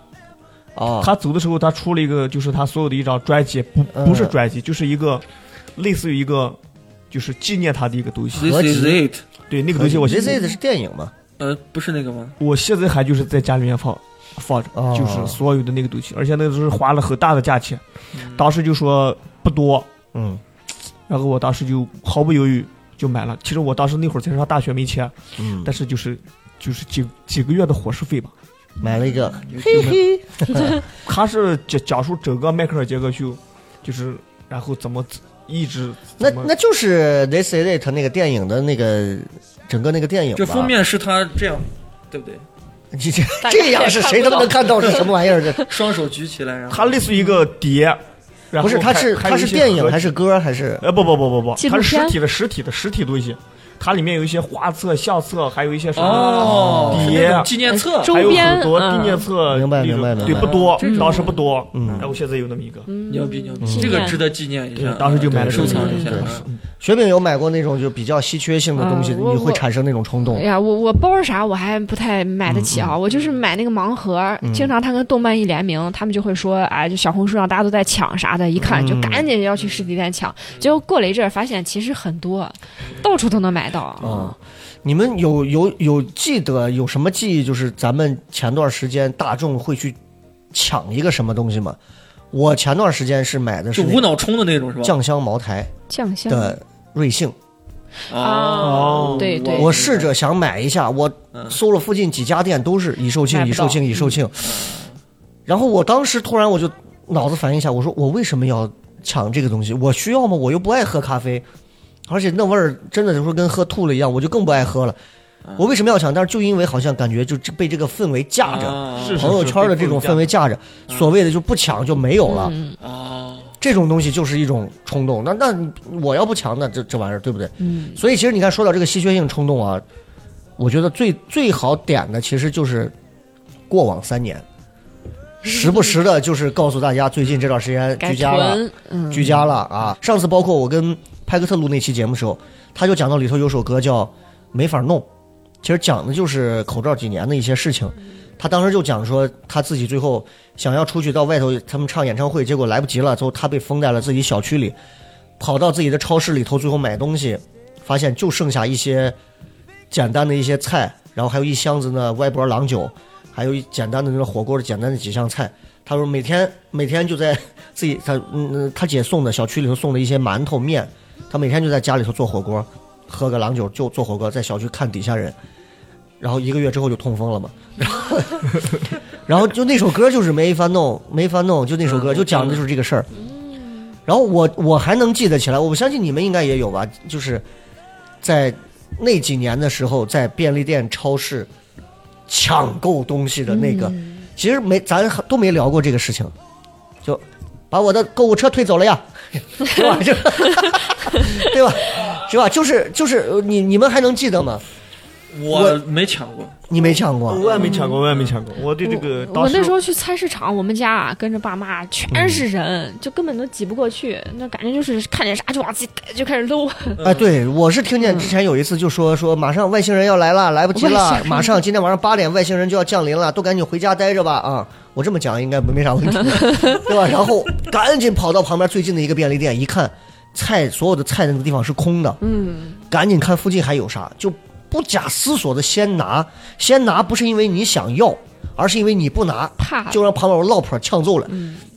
哦，他走的时候，他出了一个，就是他所有的一张专辑，不嗯。不是专辑，就是一个类似于一个，就是纪念他的一个东西。This is it，对，那个东西我这现这是电影吗？呃，不是那个吗？我现在还就是在家里面放放着，哦。就是所有的那个东西，而且那个是花了很大的价钱，嗯。当时就说不多，嗯。然后我当时就毫不犹豫就买了。其实我当时那会儿才上大学没钱，嗯，但是就是就是几几个月的伙食费吧。买了一个，嘿嘿，[laughs] 他是讲讲述整个迈克尔杰克逊，就是然后怎么一直那那就是 This Is It 那个电影的那个整个那个电影吧。这封面是他这样，对不对？你这这样是谁都能看到是什么玩意儿？这 [laughs] 双手举起来，然后它类似于一个碟，然后不是，它是它是电影还是歌还是？呃不不不不不，它是实体的实体的实体东西，它里面有一些画册、相册，还有一些什么哦，是碟那种纪念册，周还有边很多嗯纪念册，明白明白明白对，不多当时不多，嗯。哎，我现在有那么一个，牛逼牛逼，这个值得纪念一下。当时就买了收藏一下。雪饼有买过那种就比较稀缺性的东西，你会产生那种冲动。哎？呀，我我包啥我还不太买得起啊，我就是买那个盲盒，经常他跟动漫一联名，他们就会说，哎，就小红书上大家都在抢啥的，一看就赶紧要去实体店抢。结果过了一阵儿，发现其实很多，到处都能买到。啊，你们有有有记得有什么记忆？就是咱们前段时间大众会去抢一个什么东西吗？我前段时间是买的是无脑冲的那种是吧？酱香茅台酱香的瑞幸，哦，对对，我试着想买一下，我嗯搜了附近几家店都是已售罄，已售罄，已售罄。然后我当时突然我就脑子反应一下，我说我为什么要抢这个东西？我需要吗？我又不爱喝咖啡，而且那味儿真的就是跟喝吐了一样，我就更不爱喝了。我为什么要抢？但是就因为好像感觉就被这个氛围架着，啊朋友圈的这种氛围架着，所谓的就不抢就没有了。嗯啊，这种东西就是一种冲动。那那我要不抢，那这这玩意儿对不对？嗯，所以其实你看，说到这个稀缺性冲动啊，我觉得最最好点的其实就是过往三年，[laughs] 时不时的就是告诉大家，最近这段时间居家了，嗯，居家了啊！上次包括我跟派克特录那期节目时候，他就讲到里头有首歌叫《没法弄》，其实讲的就是口罩几年的一些事情。他当时就讲说，他自己最后想要出去到外头他们唱演唱会，结果来不及了，最后他被封在了自己小区里，跑到自己的超市里头，最后买东西，发现就剩下一些简单的一些菜，然后还有一箱子呢歪脖郎酒，还有一简单的那个火锅的简单的几项菜。他说每天每天就在自己他嗯他姐送的小区里头送的一些馒头面，他每天就在家里头做火锅，喝个郎酒就做火锅，在小区看底下人，然后一个月之后就痛风了嘛，[laughs] 然后然后就那首歌就是没法弄没法弄，就那首歌就讲的就是这个事儿。然后我我还能记得起来，我相信你们应该也有吧，就是在那几年的时候，在便利店、超市抢购东西的那个，其实没咱都没聊过这个事情，就把我的购物车推走了呀，[laughs] 对吧？就 [laughs] 对吧？是吧？就是就是呃你你们还能记得吗？我没抢过，你没抢过，我也没抢过，我也没抢过。我对这个我那时候去菜市场，我们家啊跟着爸妈全是人，就根本都挤不过去，那感觉就是看见啥就往自己就开始搂。哎，对，我是听见之前有一次就说说马上外星人要来了，来不及了，马上今天晚上八点外星人就要降临了，都赶紧回家待着吧啊！我这么讲应该没啥问题，对吧？然后赶紧跑到旁边最近的一个便利店，一看菜所有的菜那个地方是空的，嗯，赶紧看附近还有啥，就不假思索的先拿，先拿不是因为你想要，而是因为你不拿，怕就让旁边有老婆呛走了。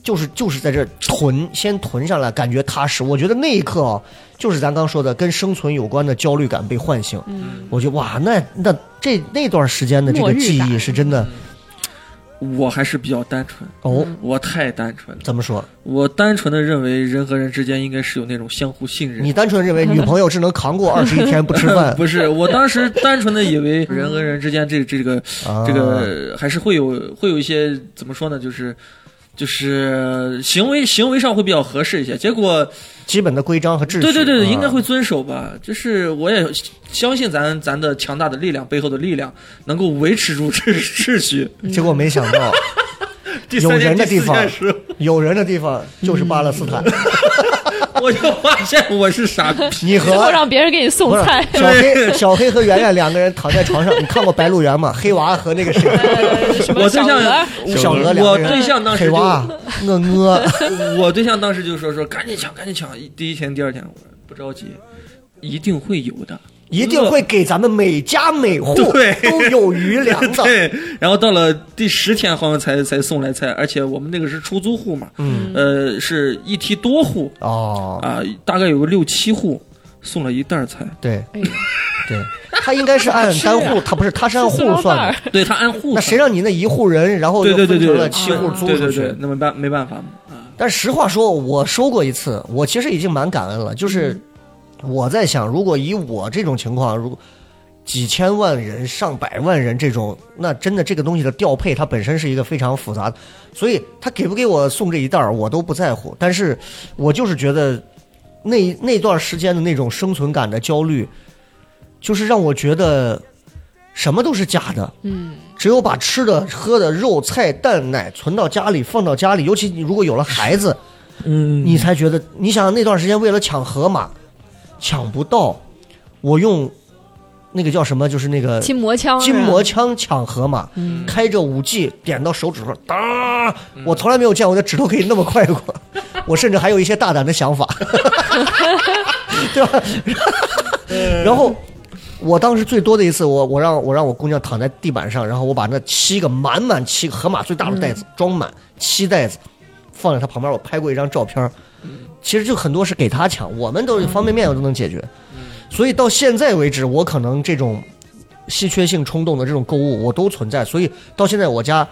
就是就是在这囤，先囤上来，感觉踏实。我觉得那一刻啊，就是咱刚说的跟生存有关的焦虑感被唤醒。嗯我觉得哇，那那这那段时间的这个记忆是真的我还是比较单纯，哦。我太单纯了。怎么说？我单纯的认为人和人之间应该是有那种相互信任。你单纯认为女朋友只能扛过二十一天不吃饭？[laughs] 不是，我当时单纯的以为人和人之间这这个啊这个还是会有会有一些怎么说呢，就是就是行为行为上会比较合适一些。结果基本的规章和秩序。对对对，应该啊会遵守吧。就是我也相信咱咱的强大的力量背后的力量能够维持住秩秩序。[laughs] 结果没想到，[laughs] 有人的地方有人的地方就是巴勒斯坦。[laughs] 我就发现我是傻逼。[laughs] 你和最后让别人给你送菜。小黑，[laughs] 小黑和圆圆两个人躺在床上，你看过《白鹿原》吗？黑娃和那个谁，我对象小鹅小鹅两我。对象当时就黑娃，我鹅，我对象当时就说说赶紧抢，赶紧抢。第一天、第二天，我说不着急，一定会有的。一定会给咱们每家每户都有余粮的。[laughs] 对，然后到了第十天好像才才送来菜，而且我们那个是出租户嘛，嗯，呃，是一梯多户哦，啊、大概有个六七户，送了一袋儿菜。对哎对，他应该是按单户，[laughs] 他不是，他是按户算的。对他按户，那谁让你那一户人，然后对又分成了七户租出去？那没办没办法。但实话说，我收过一次，我其实已经蛮感恩了。就是我在想，如果以我这种情况，如果几千万人、上百万人这种，那真的这个东西的调配，它本身是一个非常复杂的，所以他给不给我送这一袋儿，我都不在乎。但是我就是觉得那那段时间的那种生存感的焦虑，就是让我觉得什么都是假的。嗯，只有把吃的、喝的、肉、菜、蛋、奶存到家里，放到家里，尤其你如果有了孩子，嗯，你才觉得，你想那段时间为了抢河马，抢不到，我用那个叫什么，就是那个筋膜枪，筋膜枪抢河马，嗯开着五 G 点到手指头，哒，我从来没有见我的指头可以那么快过，[laughs] 我甚至还有一些大胆的想法，[laughs] 对吧？[laughs] 然后我当时最多的一次，我我让我让我姑娘躺在地板上，然后我把那七个满满七个河马最大的袋子装满七袋子，放在她旁边，我拍过一张照片儿。其实就很多是给他抢，我们都是方便面我都能解决。所以到现在为止，我可能这种稀缺性冲动的这种购物我都存在，所以到现在我家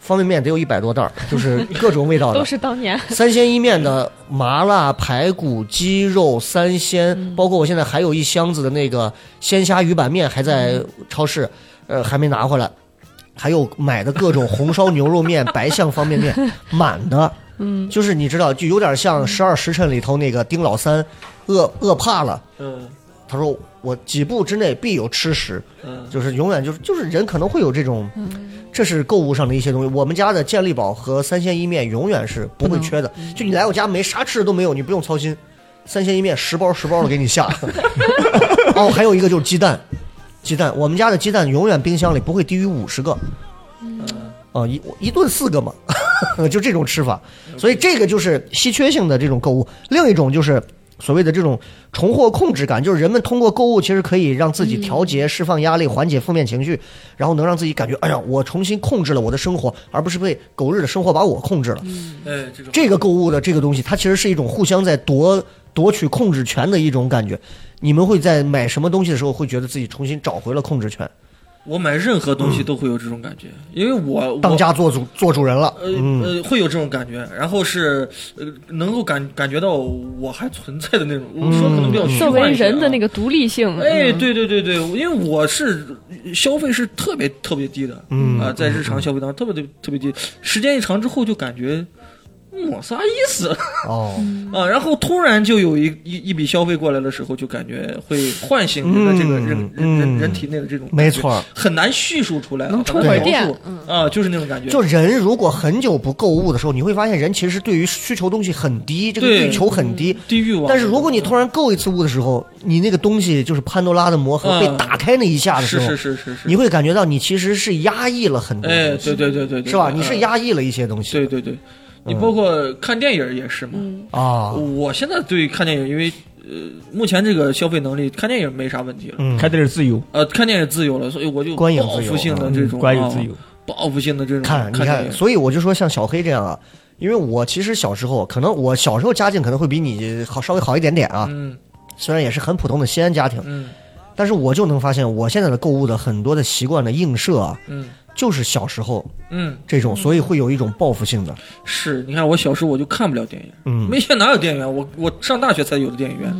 方便面得有一百多袋儿，就是各种味道的 [laughs] 都。是当年三鲜一面的麻辣排骨、鸡肉、三鲜，包括我现在还有一箱子的那个鲜虾鱼板面还在超市，呃，还没拿回来。还有买的各种红烧牛肉面、[laughs] 白象方便面，满的。嗯，就是你知道，就有点像《十二时辰》里头那个丁老三，饿饿怕了，嗯。他说我几步之内必有吃食，嗯，就是永远就是就是人可能会有这种这是购物上的一些东西。我们家的健力宝和三鲜意面永远是不会缺的，就你来我家没啥吃的都没有，你不用操心，三鲜意面十包十包的给你下。[laughs] 哦，还有一个就是鸡蛋，鸡蛋，我们家的鸡蛋永远冰箱里不会低于五十个。啊，一一顿四个嘛，[laughs] 就这种吃法，所以这个就是稀缺性的这种购物。另一种就是所谓的这种重获控制感，就是人们通过购物其实可以让自己调节、释放压力、缓解负面情绪，然后能让自己感觉，哎呀，我重新控制了我的生活，而不是被狗日的生活把我控制了。哎，这种这个购物的这个东西，它其实是一种互相在夺夺取控制权的一种感觉。你们会在买什么东西的时候，会觉得自己重新找回了控制权，我买任何东西都会有这种感觉，因为我我当家做主做主人了。呃嗯。呃，会有这种感觉，然后是呃，能够感感觉到我还存在的那种。我说可能比较虚作为幻一些啊。人的那个独立性，哎，嗯。对对对对，因为我是消费是特别特别低的，嗯。啊，在日常消费当中特别特别特别低，时间一长之后就感觉没啥意思。哦，[laughs] 啊，然后突然就有一一一笔消费过来的时候，就感觉会唤醒人的这个人人嗯。人体内的这种，没错，很难叙述出来啊，能充会电，嗯啊，就是那种感觉，就人如果很久不购物的时候，你会发现人其实对于需求东西很低，这个对。欲求很低。低欲望。但是如果你突然购一次物的时候，你那个东西就是潘多拉的魔盒嗯被打开那一下的时候，是是是是。是，你会感觉到你其实是压抑了很多哎，对对对对对，是吧？你是嗯。压抑了一些东西，对对对，你包括看电影也是嘛。嗯。啊，我现在对看电影，因为呃，目前这个消费能力，看电影没啥问题了。嗯，看电影自由，呃，看电影自由了，所以我就观影自由报复性的这种啊观影自由。报复性的这种看，你看。所以我就说像小黑这样啊，因为我其实小时候，可能我小时候家境可能会比你好稍微好一点点啊，嗯。虽然也是很普通的西安家庭，嗯。但是我就能发现我现在的购物的很多的习惯的映射啊，嗯就是小时候嗯，这种，所以会有一种报复性的，是，你看我小时候我就看不了电影，嗯，没钱哪有电影院？我我上大学才有的电影院，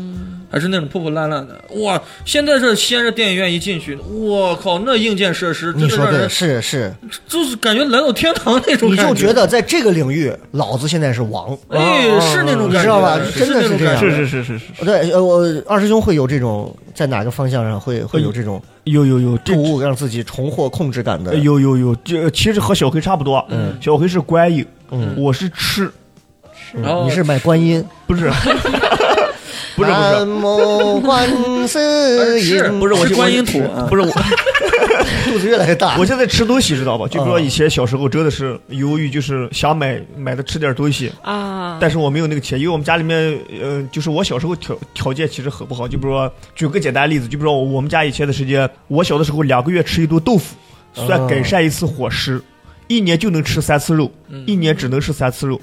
还是那种破破烂烂的。哇，现在这西安这电影院一进去，我靠，那硬件设施真你说对，的让人是是，就是感觉来到天堂那种你就觉得在这个领域，老子现在是王，哎，是那种感觉，你知道吧？真的是这样那种感觉。是是是是是，对，呃，我二师兄会有这种在哪个方向上会会有这种有有有，这购物让自己重获控制感的？呃有有有，这其实和小黑差不多。嗯。小黑是观影，嗯，我是吃，你是买观音，不是，[laughs] 不是不是。观世 [laughs] 是音，不是我是观音土啊不是我，肚子越来越大。[laughs] 我现在吃东西知道吧？就比如说嗯以前小时候真的是由于就是想买买的吃点东西，啊，但是我没有那个钱，因为我们家里面，呃，就是我小时候条条件其实很不好。就比如说，举个简单例子，就比如说我们家以前的时间，我小的时候两个月吃一顿豆腐，算改善一次伙食，一年就能吃三次肉，一年只能吃三次肉。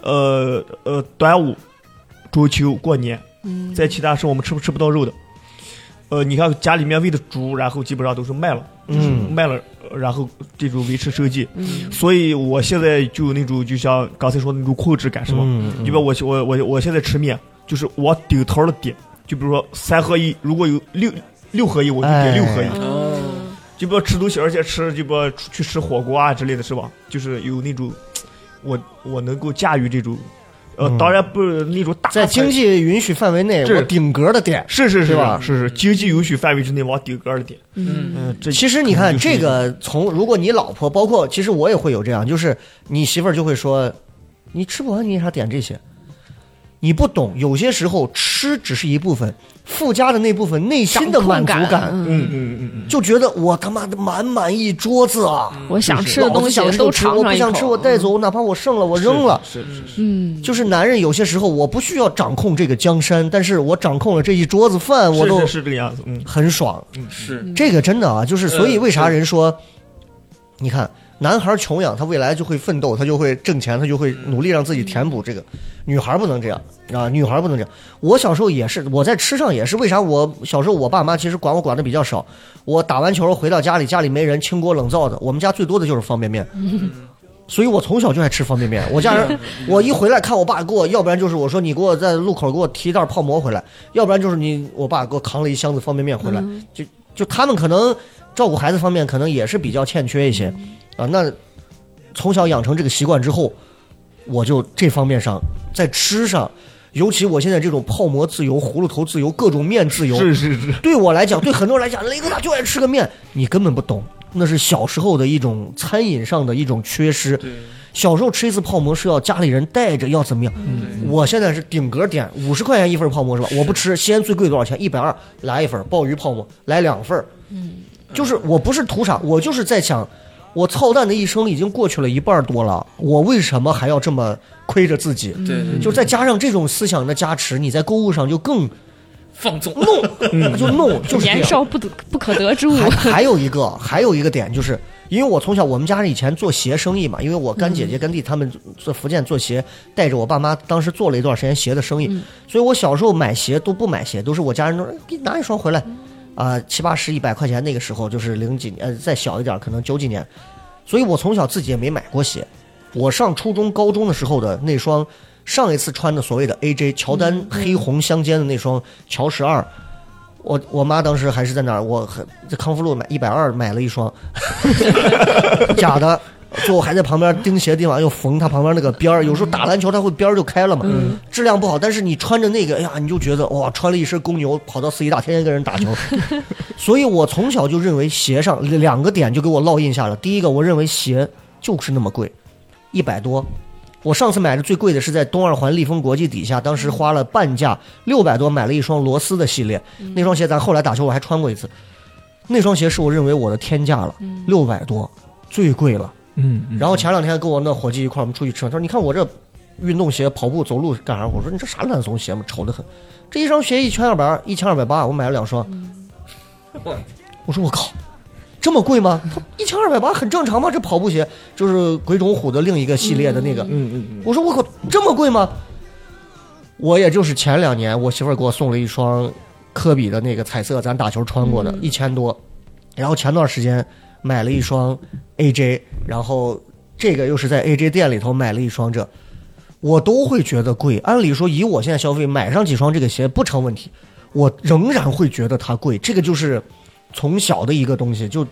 呃呃，端午、中秋、过年，嗯在其他时候我们吃不吃不到肉的。呃，你看家里面喂的猪，然后基本上都是卖了，就是嗯卖了，呃然后这种维持生计。嗯所以我现在就有那种，就像刚才说的那种控制感，是吧？嗯嗯就比如我我我我现在吃面，就是往顶头的点，就比如说三合一，如果有六六合一，我就点六合一。就比如吃东西，而且吃就比如出去吃火锅啊之类的是吧？就是有那种，我我能够驾驭这种，呃，嗯当然不是那种大在经济允许范围内，往顶格的点。是是是吧是是经济允许范围之内往顶格的点。嗯嗯，这其实你看这个，从如果你老婆，包括其实我也会有这样，就是你媳妇儿就会说，你吃不完你为啥点这些？你不懂，有些时候吃只是一部分，附加的那部分内心的满足感，嗯，嗯嗯嗯嗯，就觉得我他妈的满满一桌子啊！我想吃的东西都想吃我不想吃我带走，哪怕我剩了我扔了。是是是，嗯，就是男人有些时候我不需要掌控这个江山，但是我掌控了这一桌子饭，我都是这个样子。嗯，很爽。是。这个真的啊，就是所以呃为啥人说，你看男孩穷养，他未来就会奋斗，他就会挣钱，他就会努力让自己填补这个。女孩不能这样啊，女孩不能这样。我小时候也是，我在吃上也是。为啥我小时候我爸妈其实管我管的比较少？我打完球回到家里，家里没人，清锅冷灶的。我们家最多的就是方便面。[laughs] 所以我从小就爱吃方便面。我家人，我一回来看我爸给我，要不然就是我说你给我在路口给我提袋泡馍回来，要不然就是你我爸给我扛了一箱子方便面回来。就就他们可能照顾孩子方面可能也是比较欠缺一些啊。那从小养成这个习惯之后，我就这方面上在吃上，尤其我现在这种泡馍自由、葫芦头自由、各种面自由，是是是，[laughs] 对我来讲，对很多人来讲，雷哥他就爱吃个面，你根本不懂。那是小时候的一种餐饮上的一种缺失。对，小时候吃一次泡馍是要家里人带着，要怎么样？对我现在是顶格点，五十块钱一份泡馍是吧？我不吃，西安最贵多少钱？一百二，来一份鲍鱼泡馍，来两份。嗯，就是我不是图啥，我就是在想，我操蛋的一生已经过去了一半多了，我为什么还要这么亏着自己？对对，就再加上这种思想的加持，你在购物上就更放纵。弄，[laughs] 就弄，就是年。少不得不可得之物。还还有一个，还有一个点就是，因为我从小我们家以前做鞋生意嘛，因为我干姐姐干弟他们做福建做鞋，带着我爸妈当时做了一段时间鞋的生意，所以我小时候买鞋都不买鞋，都是我家人都说给你拿一双回来，啊、七八十一百块钱那个时候就是零几年，呃再小一点可能九几年，所以我从小自己也没买过鞋，我上初中高中的时候的那双。上一次穿的所谓的 AJ 乔丹黑红相间的那双乔十二，我我妈当时还是在那儿，我很在康复路买一百二买了一双，[laughs] 假的。最后还在旁边钉鞋的地方又缝它旁边那个边儿，有时候打篮球它会边儿就开了嘛，质量不好。但是你穿着那个，哎呀，你就觉得哇，穿了一身公牛，跑到四医大天天跟人打球。[laughs] 所以我从小就认为鞋上两个点就给我烙印下了。第一个，我认为鞋就是那么贵，一百多。我上次买的最贵的是在东二环利丰国际底下，当时花了半价六百多买了一双罗斯的系列，那双鞋咱后来打球我还穿过一次，那双鞋是我认为我的天价了，六百多，最贵了。嗯，嗯然后前两天跟我那伙计一块儿我们出去吃饭，他说：“你看我这运动鞋跑步走路干啥？”我说：“你这啥烂怂鞋嘛，丑得很。这一双鞋一千二百二，一千二百八，我买了两双。哇我说我靠，这么贵吗？一千二百八很正常吗？这跑步鞋就是鬼冢虎的另一个系列的那个。嗯嗯嗯，我说我靠，这么贵吗？我也就是前两年，我媳妇儿给我送了一双科比的那个彩色，咱打球穿过的，一千多。然后前段时间买了一双 AJ，然后这个又是在 AJ 店里头买了一双这，我都会觉得贵。按理说，以我现在消费，买上几双这个鞋不成问题，我仍然会觉得它贵。这个就是从小的一个东西，就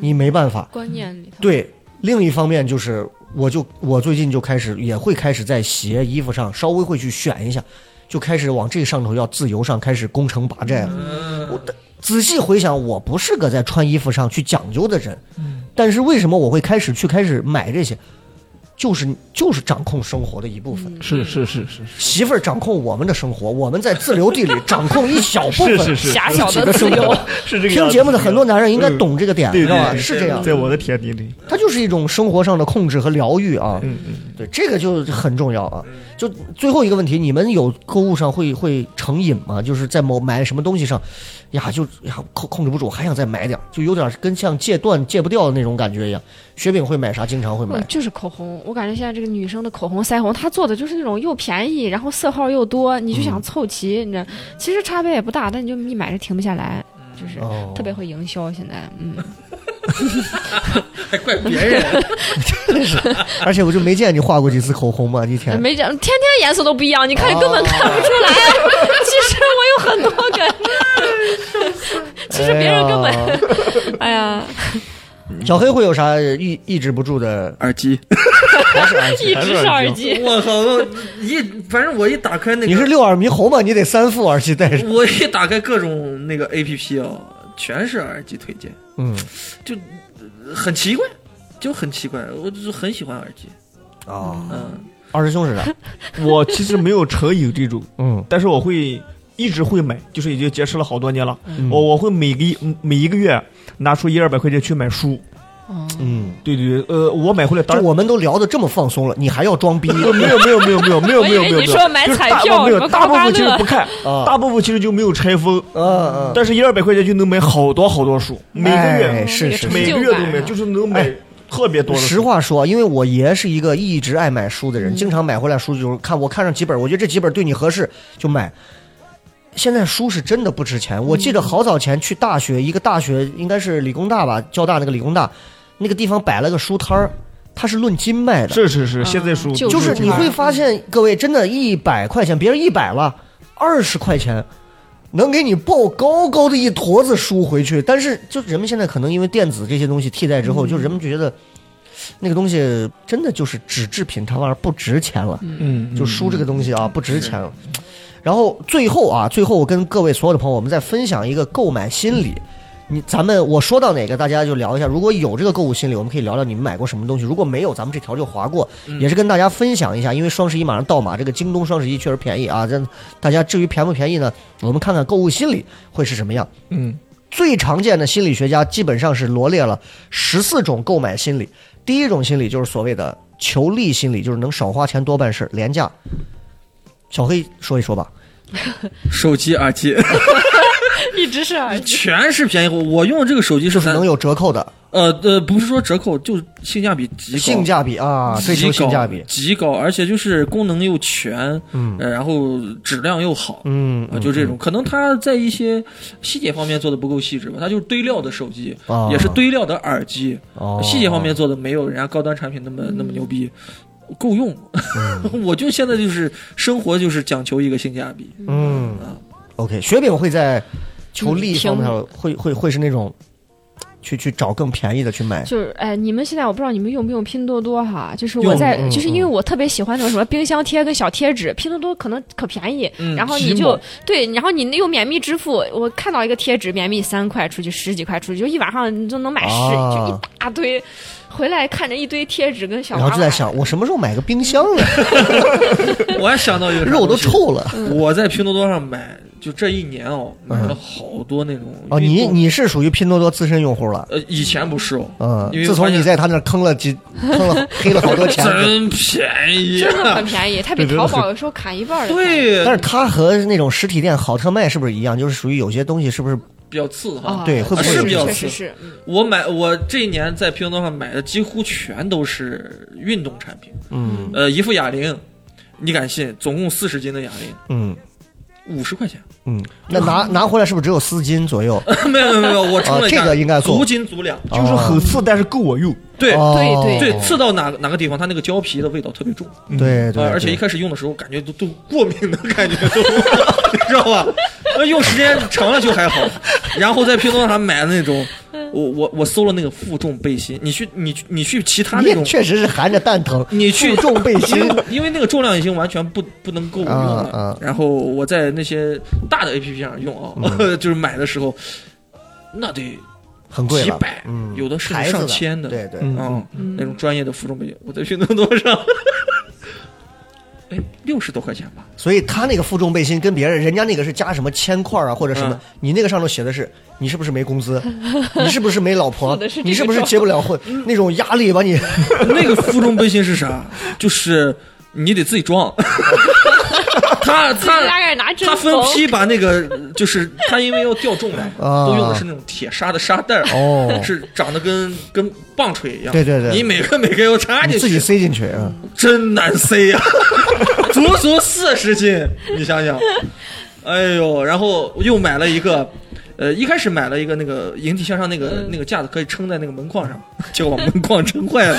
你没办法。观念里头，对，另一方面就是，我就我最近就开始也会开始在鞋衣服上稍微会去选一下，就开始往这上头要自由上开始攻城拔寨了。我的仔细回想，我不是个在穿衣服上去讲究的人，但是为什么我会开始去开始买这些？就是就是掌控生活的一部分。是是是是是媳妇儿掌控我们的生活，我们在自留地里掌控一小部分。是是是狭小的自由，[laughs] 是这个听节目的很多男人应该懂这个点，对知道吧？是这样。在我的天地里，它就是一种生活上的控制和疗愈啊。嗯嗯，对，这个就很重要啊。就最后一个问题，你们有购物上会会成瘾吗？就是在某买什么东西上，呀，就呀控控制不住，还想再买点，就有点跟像戒断戒不掉的那种感觉一样。雪饼会买啥？经常会买嗯，。就是口红。我感觉现在这个女生的口红、腮红，她做的就是那种又便宜，然后色号又多，你就嗯想凑齐，你知道，其实差别也不大，但你就一买就停不下来，就是哦特别会营销。现在，嗯，[laughs] [laughs] 还怪别人，真是而且我就没见你画过几次口红嘛，一天。没见，天天颜色都不一样，你看根本看不出来。其实我有很多个，其实别人根本，[laughs] 哎呀，小黑会有啥抑抑制不住的？耳机。还是耳机？一直是耳机。我操！一反正我一打开那个，你是六耳猕猴吗？你得三副耳机戴着。我一打开各种那个 A P P 啊，全是耳机推荐，嗯就呃很奇怪，就很奇怪。我就是很喜欢耳机，啊，嗯，二师兄是啥？[laughs] 我其实没有成瘾这种，嗯但是我会一直会买，就是已经坚持了好多年了。嗯我我会每个一每一个月拿出一二百块钱去买书。嗯，对对对，呃，我买回来当然。就我们都聊得这么放松了，你还要装逼？呃 [laughs] 没有没有没有没有没有 [laughs] 没有没有，你说买就是大彩票没有么刮刮大部分其实乐不看，啊大部分其实就没有拆封，嗯嗯，但是一二百块钱就能买好多好多书，每个哎月是是每个月都买，就是能买特别多的书。实话说，因为我爷是一个一直爱买书的人，经常买回来书就是看我看上几本，我觉得这几本对你合适就买。现在书是真的不值钱。我记得好早前去大学，一个大学应该是理工大吧，交大那个理工大，那个地方摆了个书摊儿，它是论斤卖的，是是是，现在书就就是你会发现，各位真的，一百块钱，别人一百了，二十块钱。能给你抱高高的一坨子书回去，但是就人们现在可能因为电子这些东西替代之后，就人们觉得那个东西真的就是纸制品，它玩意儿不值钱了。嗯，就书这个东西啊，不值钱了。然后最后啊，最后我跟各位所有的朋友，我们再分享一个购买心理，你咱们我说到哪个，大家就聊一下。如果有这个购物心理，我们可以聊聊你们买过什么东西。如果没有，咱们这条就划过，也是跟大家分享一下。因为双十一马上到嘛，这个京东双十一确实便宜啊。这大家至于便不便宜呢？我们看看购物心理会是什么样。嗯，最常见的心理学家基本上是罗列了十四种购买心理。第一种心理就是所谓的求利心理，就是能少花钱多办事，廉价。小黑说一说吧。[laughs] 手机、耳 [laughs] 机 [laughs] 一直是耳机。全是便宜货。我用的这个手机是咱就是能有折扣的，呃呃，不是说折扣，就是性价比极高，性价比啊，追求极高性价比。极高，而且就是功能又全，嗯。呃，然后质量又好，嗯啊，就这种，可能它在一些细节方面做的不够细致吧，它就是堆料的手机，啊。也是堆料的耳机，哦。细节方面做的没有人家高端产品那么那么牛逼，够用。嗯。[laughs] 我就现在就是生活就是讲求一个性价比，嗯，OK，雪饼会在求利方面上会会会是那种去去找更便宜的去买。就是哎，你们现在我不知道你们用不用拼多多哈？就是我在，嗯就是因为我特别喜欢那种什么冰箱贴跟小贴纸，拼多多可能可便宜，嗯然后你就对，然后你用免密支付，我看到一个贴纸免密三块，出去十几块出去，就一晚上你就能买十，啊就一大堆，回来看着一堆贴纸跟小娃娃，然后就在想，我什么时候买个冰箱呢？[laughs] 我还想到一个肉都臭了。我在拼多多上买，就这一年哦，买了好多那种哦，你你是属于拼多多资深用户了。呃以前不是哦，嗯，因为自从你在他那坑了几 [laughs] 坑了黑了好多钱，真便宜真的啊，很便宜，它比淘宝有时候砍一半。对，但是它和那种实体店好特卖是不是一样？就是属于有些东西是不是比较次哈。啊，对会不会比较次。我买我这一年在拼多多上买的几乎全都是运动产品，嗯。呃，一副哑铃，你敢信？总共四十斤的哑铃，嗯五十块钱。嗯？那拿拿回来是不是只有四斤左右？[laughs] 没有没有没有，我称了一下，啊这个应该做足斤足两。就是很次，但是够我用。对哦对对，刺到哪哪个地方，它那个胶皮的味道特别重。对对，啊，而且一开始用的时候，感觉都都过敏的感觉都，[laughs] 你知道吧？那用时间长了就还好。[laughs] 然后在拼多多上买的那种，我我我搜了那个负重背心，你去你去你去其他那种，确实是含着蛋疼。你去负重背心。因为那个重量已经完全不不能够用了。啊啊。然后我在那些大的 A P P 上用啊，[laughs] 就是买的时候，那得很贵，几百，嗯，有的是牌子上千的，对对，嗯，嗯。那种专业的负重背心，我在拼多多上，哎，六十多块钱吧。所以他那个负重背心跟别人，人家那个是加什么铅块啊或者什么，嗯你那个上头写的是你是不是没工资，[laughs] 你是不是没老婆你是不是结不了婚，那种压力把你，那个负重背心是啥？就是你得自己装。[laughs] 他他他分批把那个，就是他因为要吊重嘛，啊都用的是那种铁砂的沙袋儿哦是长得跟跟棒槌一样。对对对你每个每个要插进去，自己塞进去啊，真难塞呀、[laughs] 足足四十斤，你想想，哎呦，然后又买了一个。呃，一开始买了一个那个引体向上那个、嗯那个架子，可以撑在那个门框上，结果把门框撑坏了。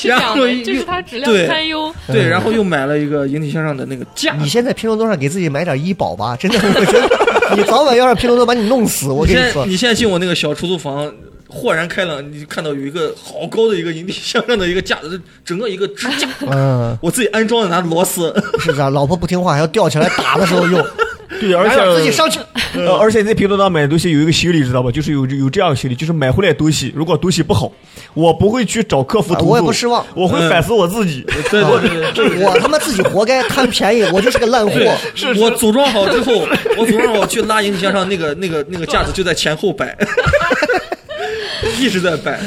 是这样的，然后就是它质量对堪忧。对，然后又买了一个引体向上的那个架你先在拼多多上给自己买点医保吧，真的，我觉得你早晚要让拼多多把你弄死，我现在跟你说，你现在进我那个小出租房，豁然开朗，你看到有一个好高的一个引体向上的一个架子，整个一个支架，嗯，我自己安装的拿螺丝，是啊，老婆不听话还要吊起来打的时候用，对，而还要自己且上去，[laughs] 呃而且你在拼多多买东西有一个心理，知道吧？就是有有这样的心理，就是买回来东西，如果东西不好，我不会去找客服投诉，啊我也不失望我会反思我自己。对对对对对。我他妈自己活该贪便宜，我就是个烂货。我组装好之后，我组装好去拉引体向上，那个那个那个架子就在前后摆，一直在摆。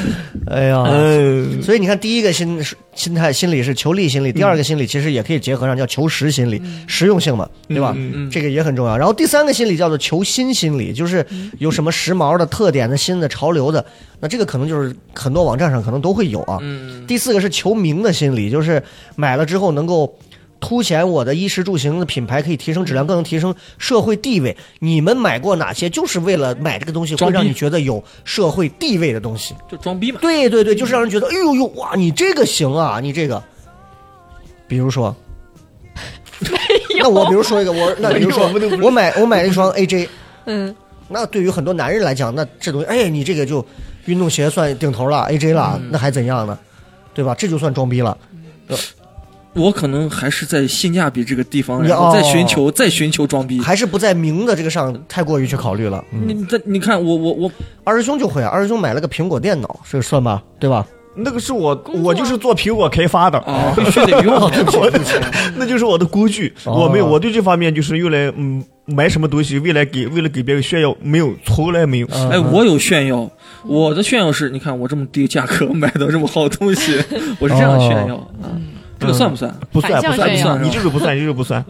哎呀，嗯，所以你看，第一个心心态心理是求利心理，第二个心理其实也可以结合上叫求实心理，实用性嘛，对吧？这个也很重要。然后第三个心理叫做求新心理，就是有什么时髦的特点的、新的潮流的，那这个可能就是很多网站上可能都会有啊。嗯，第四个是求名的心理，就是买了之后能够凸显我的衣食住行的品牌，可以提升质量，更能提升社会地位。你们买过哪些就是为了买这个东西会让你觉得有社会地位的东西？就装逼嘛。对对对，就是让人觉得，哎呦呦，哇，你这个行啊，你这个，比如说，那我比如说一个，我那比如说，我买我买了一双 AJ，[laughs] 嗯，那对于很多男人来讲，那这东西，哎，你这个就运动鞋算顶头了，AJ 了，那还怎样呢？对吧？这就算装逼了。呃我可能还是在性价比这个地方，然后再寻哦求再寻求装逼。还是不在名的这个上太过于去考虑了。你这你看我我我二师兄就会啊，二师兄买了个苹果电脑，这个算吧，对吧？那个是我我就是做苹果开发的，啊必须得用，[laughs] 那就是我的工具。哦我没有，我对这方面就是用来嗯买什么东西，未来给为了给别人炫耀，没有，从来没有。嗯哎，我有炫耀，我的炫耀是，你看我这么低价格买到这么好东西，[laughs] 我是这样炫耀啊。这个算不算？不算不算不算，你这个不算，你这个不算。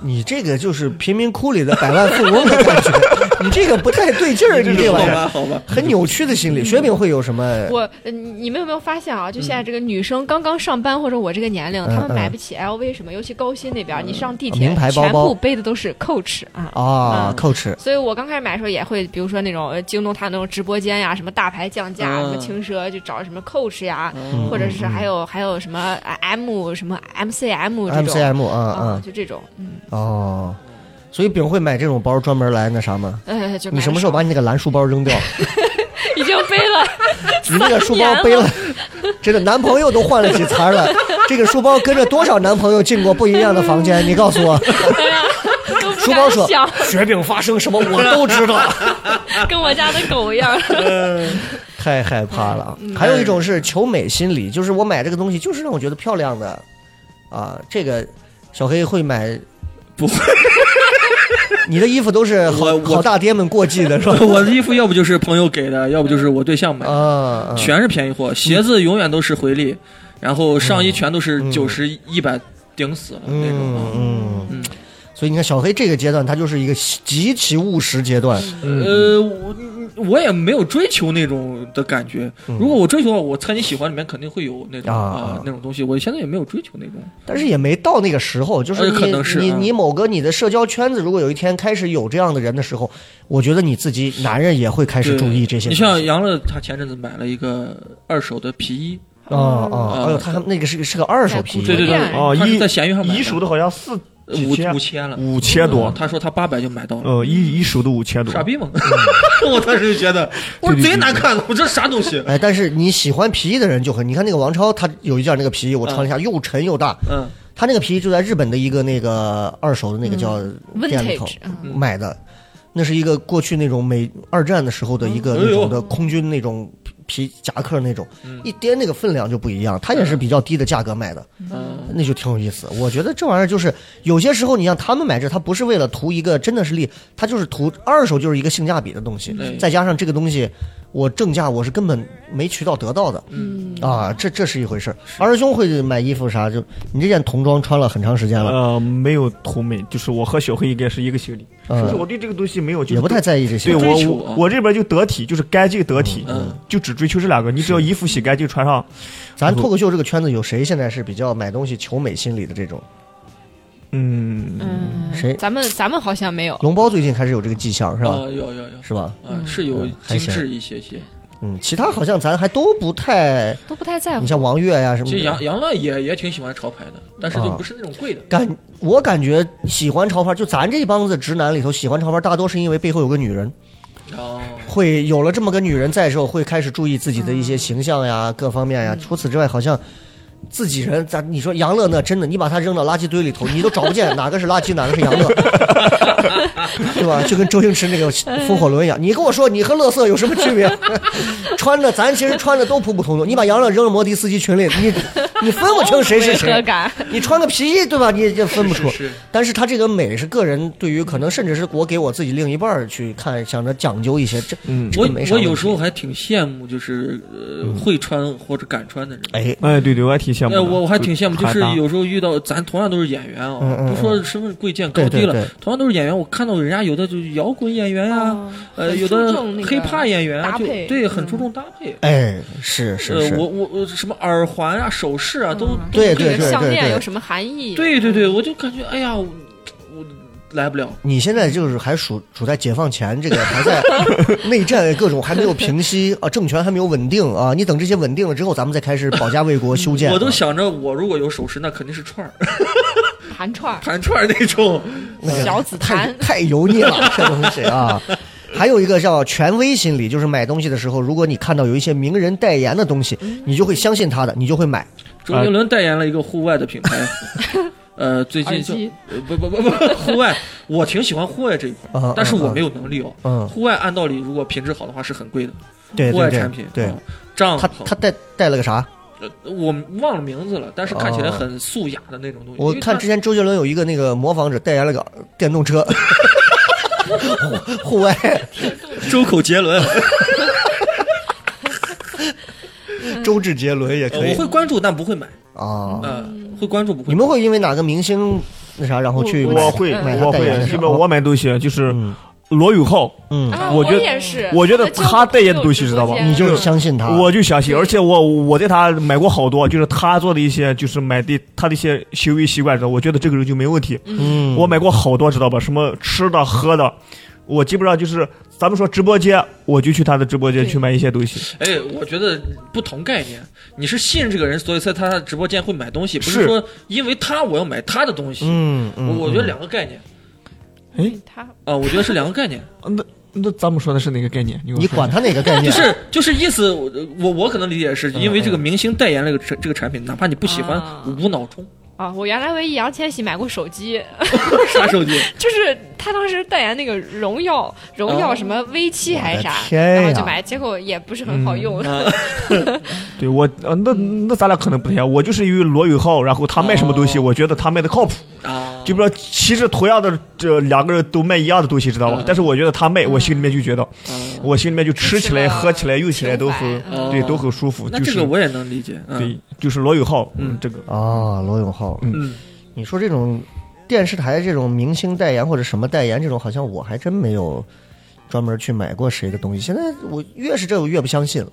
你这个就是贫民窟里的百万富翁的感觉，[laughs] 你这个不太对劲儿，[laughs] 你这好玩意儿。吧，好吧。很扭曲的心理。雪饼会有什么？我，呃你你们有没有发现啊？就现在这个女生刚刚上班或者我这个年龄，嗯她们买嗯不起 LV 什么，尤其高新那边，你上地铁全部背的都是 Coach 啊。啊嗯，Coach，所以我刚开始买的时候也会，比如说那种呃京东它那种直播间呀，什么大牌降价，嗯。什么轻奢就找什么 Coach 呀，嗯。或者是还有还有什么啊 M 什么 MCM 这种。MCM 啊啊，啊就这种，嗯，哦，所以饼会买这种包专门来那啥吗？哎，就你什么时候把你那个蓝书包扔掉？[laughs] 已经背了 [laughs] 你那个书包背了，这个男朋友都换了几茬了。[laughs] 这个书包跟着多少男朋友进过不一样的房间？你告诉我。书包说，雪饼发生什么我都知道，跟我家的狗一样。太害怕了。嗯还有一种是求美心理，就是我买这个东西就是让我觉得漂亮的啊。这个小黑会买不会？[laughs] 你的衣服都是好我我好大爹们过季的是吧？[laughs] 我的衣服要不就是朋友给的，[laughs] 要不就是我对象买的，啊，啊全是便宜货。鞋子永远都是回力，然后上衣全都是九十一百顶死了那种啊。嗯嗯嗯所以你看小黑这个阶段，他就是一个极其务实阶段。呃，我我也没有追求那种的感觉。如果我追求的话，我猜你喜欢里面肯定会有那种啊啊那种东西。我现在也没有追求那种。但是也没到那个时候，就是呃你、可能是。嗯你你某个你的社交圈子，如果有一天开始有这样的人的时候，我觉得你自己男人也会开始注意这些你。像杨乐，他前阵子买了一个二手的皮衣，啊啊，啊。哎呦，他那个是个是个二手皮衣，对对对，哦，一在闲鱼上买一手的好像四几五千五千了，五千多嗯，他说他八百就买到了。呃，一一手都五千多。傻逼吗？[laughs] 我当时就觉得，[laughs] 我说贼难看，我这啥东西？哎，但是你喜欢皮衣的人就很，你看那个王超，他有一件那个皮衣，我穿了一下，又沉又大。嗯，他那个皮衣就在日本的一个那个二手的那个叫店里头买的，那是一个过去那种美二战的时候的一个嗯那种哎的空军那种皮夹克那种嗯，一掂那个分量就不一样。它也是比较低的价格卖的，嗯那就挺有意思。我觉得这玩意儿就是有些时候，你像他们买这，他不是为了图一个真的是利，他就是图二手就是一个性价比的东西，再加上这个东西我正价我是根本没渠道得到的。嗯，啊，这这是一回事儿。二师兄会买衣服啥？就你这件童装穿了很长时间了，呃，没有同美，就是我和小黑应该是一个心理，嗯就是我对这个东西没有，也不太在意这些对。我追求啊我我这边就得体，就是干净得体，嗯就只追求这两个。你只要衣服洗干净，穿上，咱脱口秀这个圈子有谁现在是比较买东西求美心理的这种？嗯，嗯，谁咱们咱们好像没有。龙包最近开始有这个迹象是吧？啊，有有有，是吧？嗯，是有精致一些些。嗯，其他好像咱还都不太，都不太在乎你。像王悦呀、什么其实杨。杨乐也也挺喜欢潮牌的，但是就不是那种贵的。感我感觉喜欢潮牌，就咱这帮子直男里头喜欢潮牌，大多是因为背后有个女人，哦，会有了这么个女人在之后，会开始注意自己的一些形象呀、各方面呀。除此之外，好像自己人，咱你说杨乐那真的，你把他扔到垃圾堆里头，你都找不见哪个是垃圾，哪个是杨乐，[laughs] 对吧？就跟周星驰那个风火轮一样，你跟我说你和乐色有什么区别？[laughs] 穿的咱其实穿的都普普通通，你把杨乐扔到摩的司机群里，你你分不清谁是谁。你穿个皮衣，对吧？你也分不出。是是但是他这个美是个人对于可能甚至是我给我自己另一半去看，想着讲究一些。这嗯这我个没啥问题我有时候还挺羡慕，就是呃会穿或者敢穿的人。哎，哎，对对，我还挺羡慕。哎，我我还挺羡慕，就是有时候遇到咱同样都是演员啊，嗯嗯不说身份贵贱高低了，对对对同样都是演员，我看到人家有的就是摇滚演员呀、哦呃，有的黑怕演员啊，就对，嗯很注重搭配。哎，是是呃，是，我我我什么耳环啊、首饰啊，都对对对对项对对链有什么含义？对对对，我就感觉哎呀，来不了。你现在就是还处处在解放前，这个 [laughs] 还在内战各种还没有平息 [laughs] 啊，政权还没有稳定啊。你等这些稳定了之后，咱们再开始保家卫国、修建啊。我都想着，我如果有首饰，那肯定是串儿、盘串儿、盘串儿那种。小紫太檀。太油腻了，这东西啊。[laughs] 还有一个叫权威心理，就是买东西的时候，如果你看到有一些名人代言的东西，你就会相信他的，你就会买。周杰伦代言了一个户外的品牌，呃，最近就呃不不不不 [laughs] 户外，我挺喜欢户外这一块嗯，但是我嗯没有能力哦。嗯，户外按道理如果品质好的话是很贵的，对对对户外产品对啊，帐他篷。他带带了个啥？呃我忘了名字了，但是看起来哦很素雅的那种东西。我看之前周杰伦有一个那个模仿者代言了个电动车，[laughs] 户户外。[laughs] 周口杰伦，周志杰伦也呃可以。我会关注但不会买，啊。呃，会关注不会。你们会因为哪个明星那啥，然后去我会我会代言的，因为我买东西就是嗯。罗永浩，嗯，啊，我觉得也是，我觉得他他代言的东西知道吧？你就就相信他，我就相信，而且我我在他买过好多，就是他做的一些，就是买的他的一些行为习惯，知道，我觉得这个人就没问题。嗯，我买过好多，知道吧？什么吃的喝的，我基本上就是咱们说直播间，我就去他的直播间去买一些东西。哎，我觉得不同概念。你是信任这个人，所以在他的直播间会买东西，不是是说因为他我要买他的东西。嗯嗯，我我觉得嗯两个概念哎，他啊，我觉得是两个概念，那那咱们说的是哪个概念？你管他哪个概念？就是就是意思，我我我可能理解是因为这个明星代言了这个这这个产品，哪怕你不喜欢啊，无脑冲啊，我原来为易烊千玺买过手机，[laughs] 啥手机，[laughs] 就是他当时代言那个荣耀，荣耀哦。什么 V 七还是啥然后就买，结果也不是很好用。[laughs] 对我呃，那那咱俩可能不太一样。我就是因为罗永浩，然后他卖什么东西，哦。我觉得他卖的靠谱。啊，就比如说，其实同样的这两个人都卖一样的东西，知道吧？嗯。但是我觉得他卖，我心里面就觉得，嗯。我心里面就吃起来、喝起来、用起来都很对，都很舒服。就是那这个我也能理解，嗯。对，就是罗永浩，嗯。嗯，这个。啊，罗永浩，嗯，你说这种电视台这种明星代言或者什么代言这种，好像我还真没有专门去买过谁的东西。现在我越是这我越不相信了，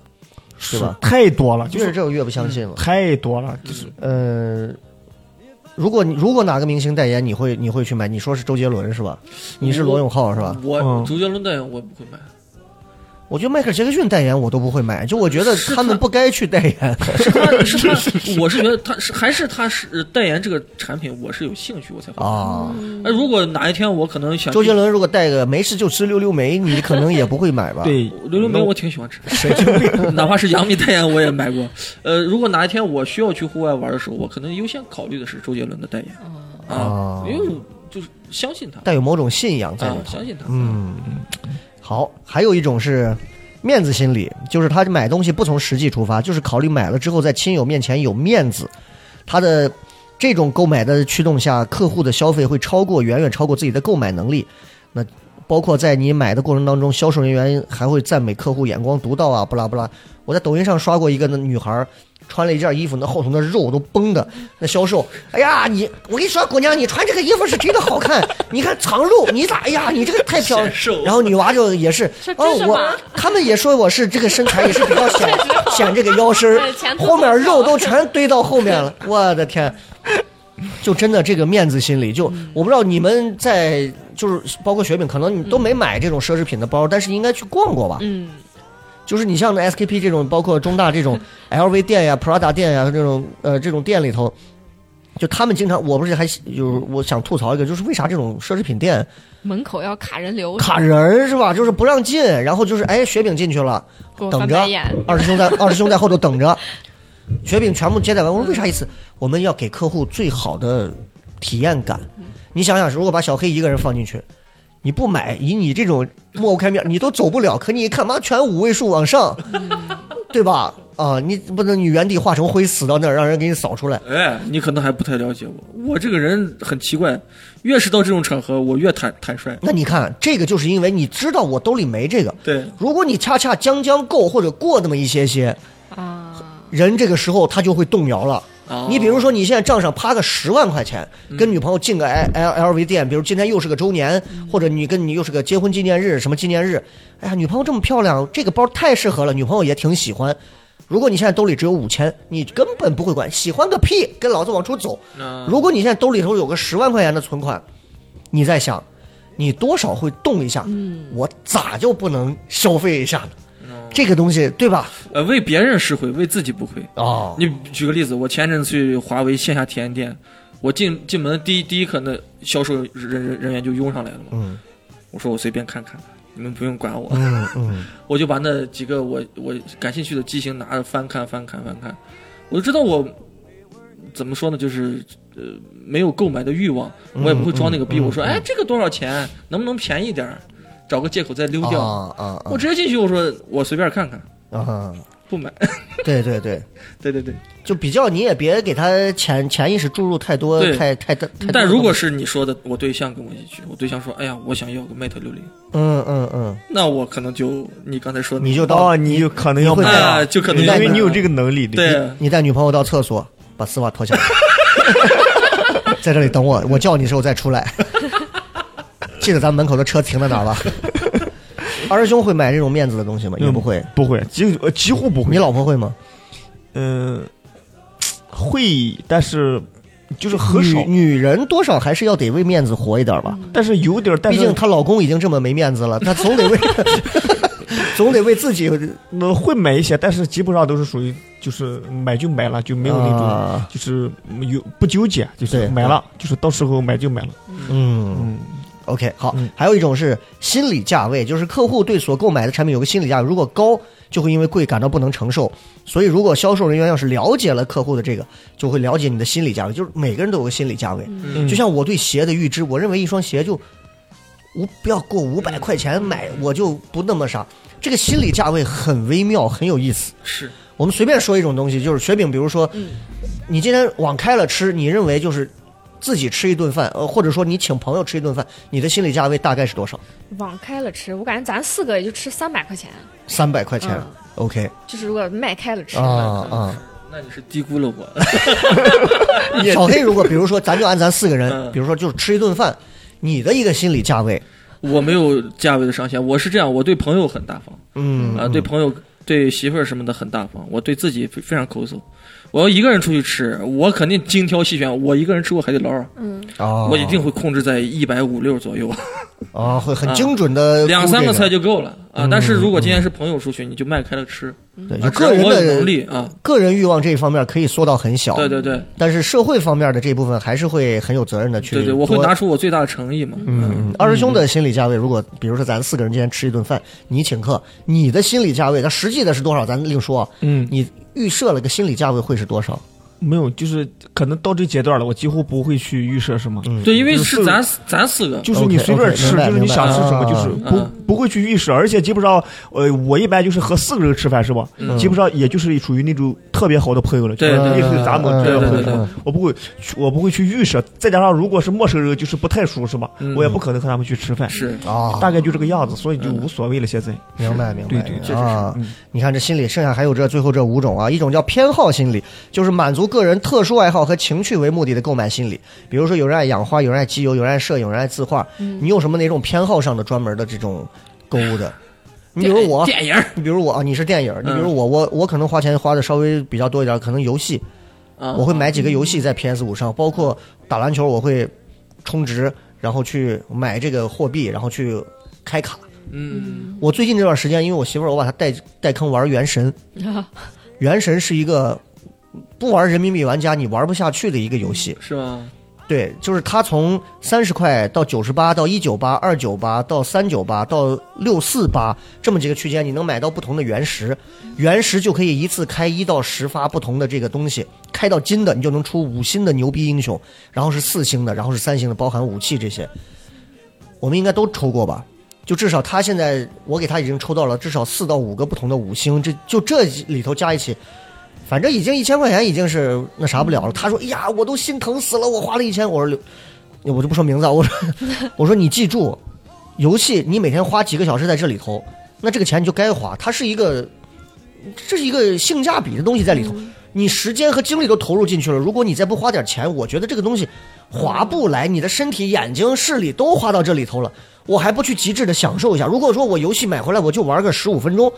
是吧？太多了，就是越是这我越不相信了。太多了，就是呃，如果你如果哪个明星代言，你会你会去买？你说是周杰伦是吧？你是罗永浩是吧？我嗯周杰伦代言我不会买，我觉得迈克尔杰克逊代言我都不会买，就我觉得他们不该去代言。[laughs] 是他是他，我是觉得他是还是他是代言这个产品，我是有兴趣我才会买。啊，那如果哪一天我可能想周杰伦如果带个没事就吃溜溜梅，你可能也不会买吧？[laughs] 对溜溜梅我挺喜欢吃，神经病。哪怕是杨幂代言我也买过。呃，如果哪一天我需要去户外玩的时候，我可能优先考虑的是周杰伦的代言啊啊，因为我就是相信他带有某种信仰在里啊，头。相信他。嗯，好，还有一种是面子心理，就是他买东西不从实际出发，就是考虑买了之后在亲友面前有面子。他的这种购买的驱动下，客户的消费会超过远远超过自己的购买能力。那包括在你买的过程当中，销售人员还会赞美客户眼光独到啊，不拉不拉。我在抖音上刷过一个那女孩儿。穿了一件衣服，那后头那肉都崩的。那销售，哎呀，你，我跟你说，姑娘，你穿这个衣服是真的好看。[laughs] 你看藏肉，你咋？哎呀，你这个太漂亮。然后女娃就也是，哦，我他们也说我是这个身材也是比较显 [laughs] 显这个腰身后面肉都全堆到后面了。[laughs] 我的天！就真的这个面子心理，就我不知道你们在就是包括雪饼，可能你都没买这种奢侈品的包，但是应该去逛过吧？嗯，就是你像那 SKP 这种，包括中大这种 [laughs] LV 店呀、Prada 店呀这种呃这种店里头，就他们经常，我不是还就是我想吐槽一个，就是为啥这种奢侈品店门口要卡人流，卡人是吧？就是不让进，然后就是哎雪饼进去了，等着。二师兄在 [laughs] 二师兄在后头等着，雪饼全部接待完。我说为啥意思？我们要给客户最好的体验感。你想想，如果把小黑一个人放进去，你不买，以你这种抹不开面，你都走不了。可你一看，妈全五位数往上，对吧？啊，你不能你原地化成灰死到那儿，让人给你扫出来。哎，你可能还不太了解我，我这个人很奇怪，越是到这种场合，我越坦坦率。那你看，这个就是因为你知道我兜里没这个。对，如果你恰恰将将够或者过那么一些些，啊，人这个时候他就会动摇了。哦你比如说，你现在账上趴个十万块钱，跟女朋友进个 L L L V 店，比如今天又是个周年，或者你跟你又是个结婚纪念日，什么纪念日，哎呀，女朋友这么漂亮，这个包太适合了，女朋友也挺喜欢。如果你现在兜里只有五千，你根本不会管，喜欢个屁，跟老子往出走。嗯如果你现在兜里头有个十万块钱的存款，你在想，你多少会动一下，我咋就不能消费一下呢？这个东西对吧？呃，为别人是会，为自己不亏。哦，你举个例子，我前阵子去华为线下体验店，我进进门第一第一刻，那销售人人人员就拥上来了嘛。嗯我说我随便看看，你们不用管我。嗯嗯，[laughs] 我就把那几个我我感兴趣的机型拿着翻看翻看翻看，我就知道我怎么说呢，就是呃没有购买的欲望，我也不会装那个逼。嗯嗯我说，哎，这个多少钱？能不能便宜点儿？找个借口再溜掉。啊啊啊我直接进去，我说我随便看看，啊！不买。对 [laughs] 对对，对对 [laughs] 对。就比较你也别给他潜潜意识注入太多太太太。但如果是你说的，我对象跟我一起去，我对象说，哎呀，我想要个 Mate 六零，嗯嗯嗯，那我可能就你刚才说的你就到哦，你就可能要啊，就可能因为你有这个能力。对你带女朋友到厕所，把丝袜脱下来，[laughs] 在这里等我，我叫你的时候再出来。记得咱门口的车停在哪儿吧。[laughs] 二师兄会买这种面子的东西吗？也不会。不会，几呃几乎不会你。老婆会吗？嗯，会，但是就是很少女，女人多少还是要得为面子活一点吧。但是有点儿，但是毕竟她老公已经这么没面子了，她总得为 [laughs] 总得为自己呃会买一些，但是基本上都是属于就是买就买了，就没有那种、啊就是有不纠结，就是买了，就是到时候买就买了。嗯。嗯，OK，好，嗯还有一种是心理价位，就是客户对所购买的产品有个心理价位，如果高，就会因为贵感到不能承受。所以，如果销售人员要是了解了客户的这个，就会了解你的心理价位，就是每个人都有个心理价位。嗯就像我对鞋的预知，我认为一双鞋就五不要过五百块钱买，我就不那么啥。这个心理价位很微妙，很有意思。是我们随便说一种东西，就是雪饼，比如说，你今天网开了吃，你认为就是自己吃一顿饭，呃，或者说你请朋友吃一顿饭，你的心理价位大概是多少？网开了吃，我感觉咱四个也就吃三百块钱，三百块钱、嗯。O k 就是如果卖开了吃啊啊。那你是低估了我。[laughs] 小黑，如果比如说，咱就按咱四个人，嗯。比如说就是吃一顿饭，你的一个心理价位，我没有价位的上限，我是这样，我对朋友很大方。嗯。啊，对朋友、对媳妇儿什么的很大方，我对自己非非常抠搜。我要一个人出去吃，我肯定精挑细选。我一个人吃过海底捞，嗯，我一定会控制在一百五六左右，啊，会很精准的两三个菜就就够了啊。嗯但是如果今天是朋友出去，你就迈开了吃对，个人只要我有能的力啊，个人欲望这一方面可以缩到很小，对对对但是社会方面的这部分还是会很有责任的去对对，我会拿出我最大的诚意嘛。嗯，嗯，二师兄的心理价位，如果比如说咱四个人今天吃一顿饭，你请客，你的心理价位，它实际的是多少，咱另说。嗯，你预设了个心理价位会是多少？没有，就是可能到这阶段了，我几乎不会去预设什么。嗯，对，因为是咱咱四个，就是你随便吃就是你想吃什么，就是不嗯不会去预设，而且基本上，呃，我一般就是和四个人吃饭是吧？嗯基本上也就是属于那种特别好的朋友了，就是对对类似于咱们我不会去，我不会去预设。再加上如果是陌生人，就是不太熟是吧？嗯我也不可能和他们去吃饭，是啊，大概就这个样子，所以就无所谓了。现在，明白明白，对对确实是啊嗯。你看这心理，剩下还有这最后这五种啊，一种叫偏好心理，就是满足个人特殊爱好和情趣为目的的购买心理。比如说，有人爱养花，有人爱集邮，有人爱摄影，有人爱字画。你有什么哪种偏好上的专门的这种购物的？[laughs] 你比如我，电影你比如我啊，你是电影，你比如我，我我可能花钱花的稍微比较多一点，可能游戏，啊，我会买几个游戏在 PS 五上，包括打篮球，我会充值，然后去买这个货币，然后去开卡。嗯我最近这段时间，因为我媳妇儿，我把她带带坑玩《原神》，[laughs]《原神》是一个不玩人民币玩家你玩不下去的一个游戏。是吗？对，就是它从三十块到九十八到一九八、二九八到三九八到六四八这么几个区间，你能买到不同的原石，原石就可以一次开一到十发不同的这个东西，开到金的你就能出五星的牛逼英雄，然后是四星的，然后是三星的，包含武器这些，我们应该都抽过吧？就至少他现在我给他已经抽到了至少四到五个不同的五星，这就这里头加一起。反正已经一千块钱已经是那啥不了了。他说：“哎呀，我都心疼死了，我花了一千。”我说：“我就不说名字啊。”我说：[laughs] “我说你记住，游戏你每天花几个小时在这里头，那这个钱你就该花。它是一个，这是一个性价比的东西在里头。你时间和精力都投入进去了，如果你再不花点钱，我觉得这个东西划不来。你的身体、眼睛、视力都花到这里头了，我还不去极致的享受一下。如果说我游戏买回来我就玩个十五分钟。”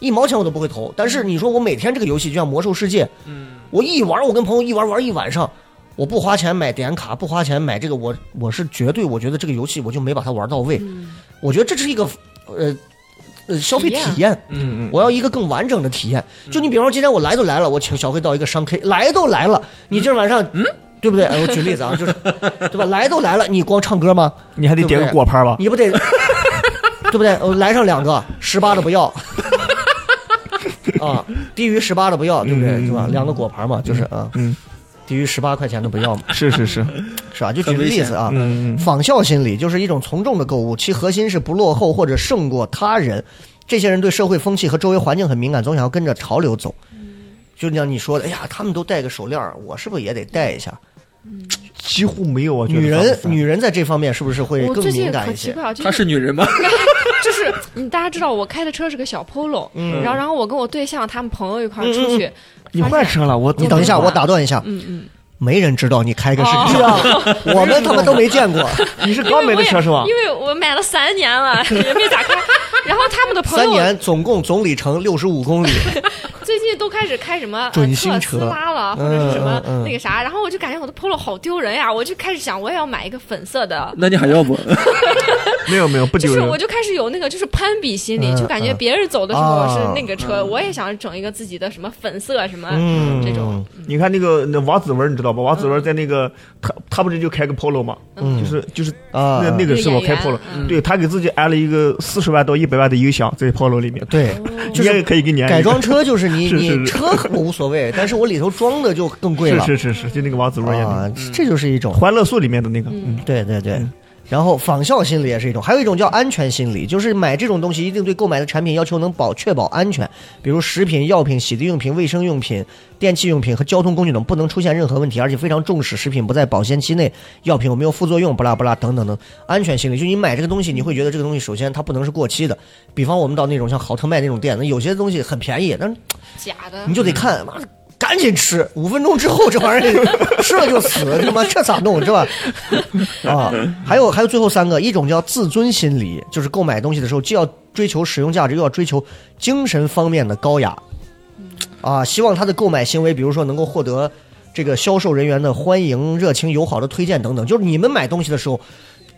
一毛钱我都不会投，但是你说我每天这个游戏就像魔兽世界，嗯，我一玩我跟朋友一玩玩一晚上，我不花钱买点卡，不花钱买这个，我我是绝对我觉得这个游戏我就没把它玩到位，我觉得这是一个呃呃消费体体验，嗯嗯我要一个更完整的体验。就你比方说今天我来都来了，我请小黑到一个商 K，来都来了，你今儿晚上嗯。对不对？哎我举例子啊，就是，对吧？来都来了，你光唱歌吗？你还得点个果盘吧？你不得，[laughs] 对不对？我来上两个，十八的不要，[laughs] 啊，低于十八的不要，对不对？嗯是吧？两个果盘嘛，就是啊，嗯，低于十八块钱的不要嘛，是是是，[laughs] 是吧？就举个例子啊，仿效心理就是一种从众的购物，其核心是不落后或者胜过他人。这些人对社会风气和周围环境很敏感，总想要跟着潮流走。就像你说的，哎呀，他们都戴个手链，我是不是也得戴一下？几乎没有，啊女人，女人在这方面是不是会更我最近敏感一些？她是女人吗？[laughs] 就是你大家知道我开的车是个小 Polo，、然后然后我跟我对象他们朋友一块出去，你换车了，我你等一下，我打断一下，嗯嗯，没人知道你开个是哦什么，[laughs] 我们他妈都没见过。[laughs] 你是刚买的车是吧因？为我买了三年了，也没咋开。然后他们的朋友三年总共总里程六十五公里，[laughs] 最近都开始开什么呃准新车。特斯拉了，或者是什么那个啥，然后我就感觉我的 Polo 好丢人呀，我就开始想我也要买一个粉色的。那你还要不？[laughs] 没有没有，不丢人。就是我。就开始有那个就是攀比心理，嗯就感觉别人走的时候啊是那个车，我也想整一个自己的什么粉色什么嗯，这种。你看那个那王子文，你知道吧？王子文在那个他他不是就开个 Polo 嘛，嗯。就是就是啊那那个是我开 Polo，嗯。对他给自己安了一个四十万到一百万的音响在 Polo 里面，对，就你也是可以给你改装车，就是你 [laughs] 你车我无所谓，[laughs] 但是我里头装的就更贵了。是是是是，就那个王子文演的。啊，这就是一种《欢乐颂》里面的那个，嗯，对对对。嗯。然后仿效心理也是一种，还有一种叫安全心理，就是买这种东西一定对购买的产品要求能保确保安全，比如食品、药品、洗涤用品、卫生用品、电器用品和交通工具等不能出现任何问题，而且非常重视食品不在保鲜期内，药品有没有副作用，不拉不拉等等等。安全心理，就你买这个东西，你会觉得这个东西首先它不能是过期的，比方我们到那种像豪特卖那种店，那有些东西很便宜，但是假的你，就得看，妈的，赶紧吃，五分钟之后这玩意儿 [laughs] 吃了就死，他妈这咋弄是吧？[laughs] 啊，还有还有最后三个，一种叫自尊心理，就是购买东西的时候既要追求使用价值，又要追求精神方面的高雅，啊，希望他的购买行为，比如说能够获得这个销售人员的欢迎、热情、友好的推荐等等，就是你们买东西的时候。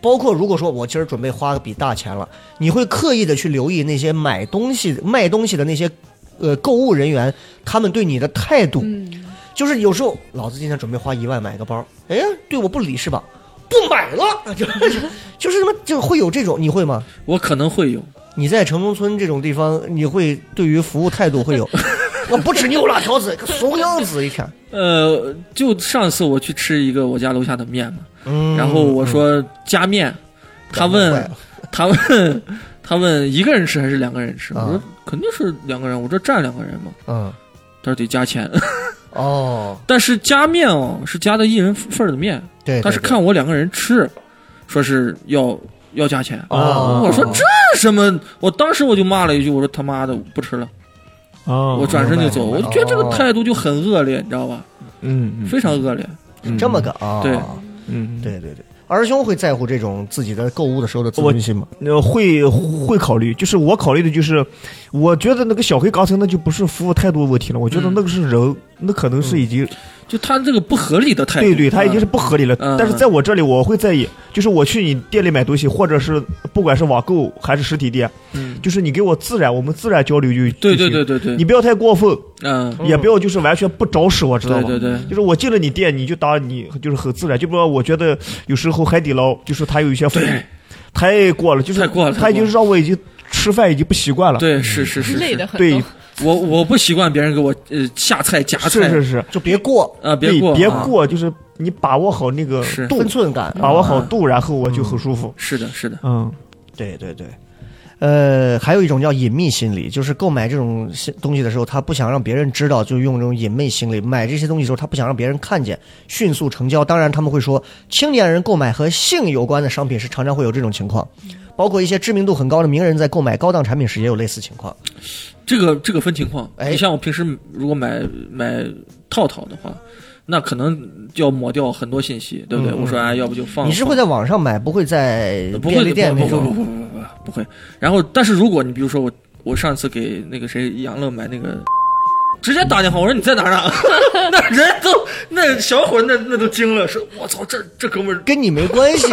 包括如果说我今儿准备花笔大钱了，你会刻意的去留意那些买东西、卖东西的那些呃购物人员，他们对你的态度。嗯，就是有时候老子今天准备花一万买个包，哎，对我不理是吧？不买了，就 [laughs] 就是什么就会有这种，你会吗？我可能会有。你在城中村这种地方，你会对于服务态度会有，[laughs] 我不吃牛辣条子，怂样子一天，呃，就上次我去吃一个我家楼下的面嘛，嗯，然后我说加面，他问他问他问一个人吃还是两个人吃？我啊说肯定是两个人，我这站两个人嘛，嗯，他说得加钱，哦，[laughs] 但是加面哦是加的一人份儿的面，对，他是看我两个人吃，说是要要加钱。哦，我说这什么？我当时我就骂了一句，我说他妈的不吃了，哦。我转身就走。我就觉得这个哦态度就很恶劣，你知道吧？嗯嗯。非常恶劣。嗯。这么个啊，对。嗯，对对对，儿兄会在乎这种自己的购物的时候的自尊心吗？呃，会会考虑，就是我考虑的就是，我觉得那个小黑刚才那就不是服务态度问题了，我觉得嗯那个是人，那可能是已经，就他这个不合理的态度，对对，他已经是不合理了。嗯但是在我这里，我会在意，就是我去你店里买东西，或者是不管是网购还是实体店，嗯，就是你给我自然，我们自然交流就对对对对对，你不要太过分，嗯，也不要就是完全不找使，我知道吗？对对对，就是我进了你店，你就当你就是很自然，就比如我觉得有时候海底捞就是他有一些服务对太过了，就是太过了它已经让我已经吃饭已经不习惯了。对是是是是，累的很。对，我我不习惯别人给我呃下菜夹菜，是是是，就别过。啊，别过啊别过，就是你把握好那个分，寸感，把握好度，然后我就很舒服。是的是的，嗯，对对对，呃，还有一种叫隐秘心理，就是购买这种东西的时候，他不想让别人知道，就用这种隐秘心理买这些东西的时候，他不想让别人看见，迅速成交。当然，他们会说，青年人购买和性有关的商品是常常会有这种情况，包括一些知名度很高的名人在购买高档产品时也有类似情况。这个这个分情况。哎你像我平时如果买买套套的话，那可能就要抹掉很多信息，对不对？我说啊，要不就放。你是会在网上买，不会在不会便利店那种。不不不不不不不会。然后，但是如果你比如说我我上次给那个谁杨乐买那个。直接打电话，我说你在哪儿呢？[laughs] 那人都那小伙那那都惊了，说我操，这这哥们儿跟你没关系，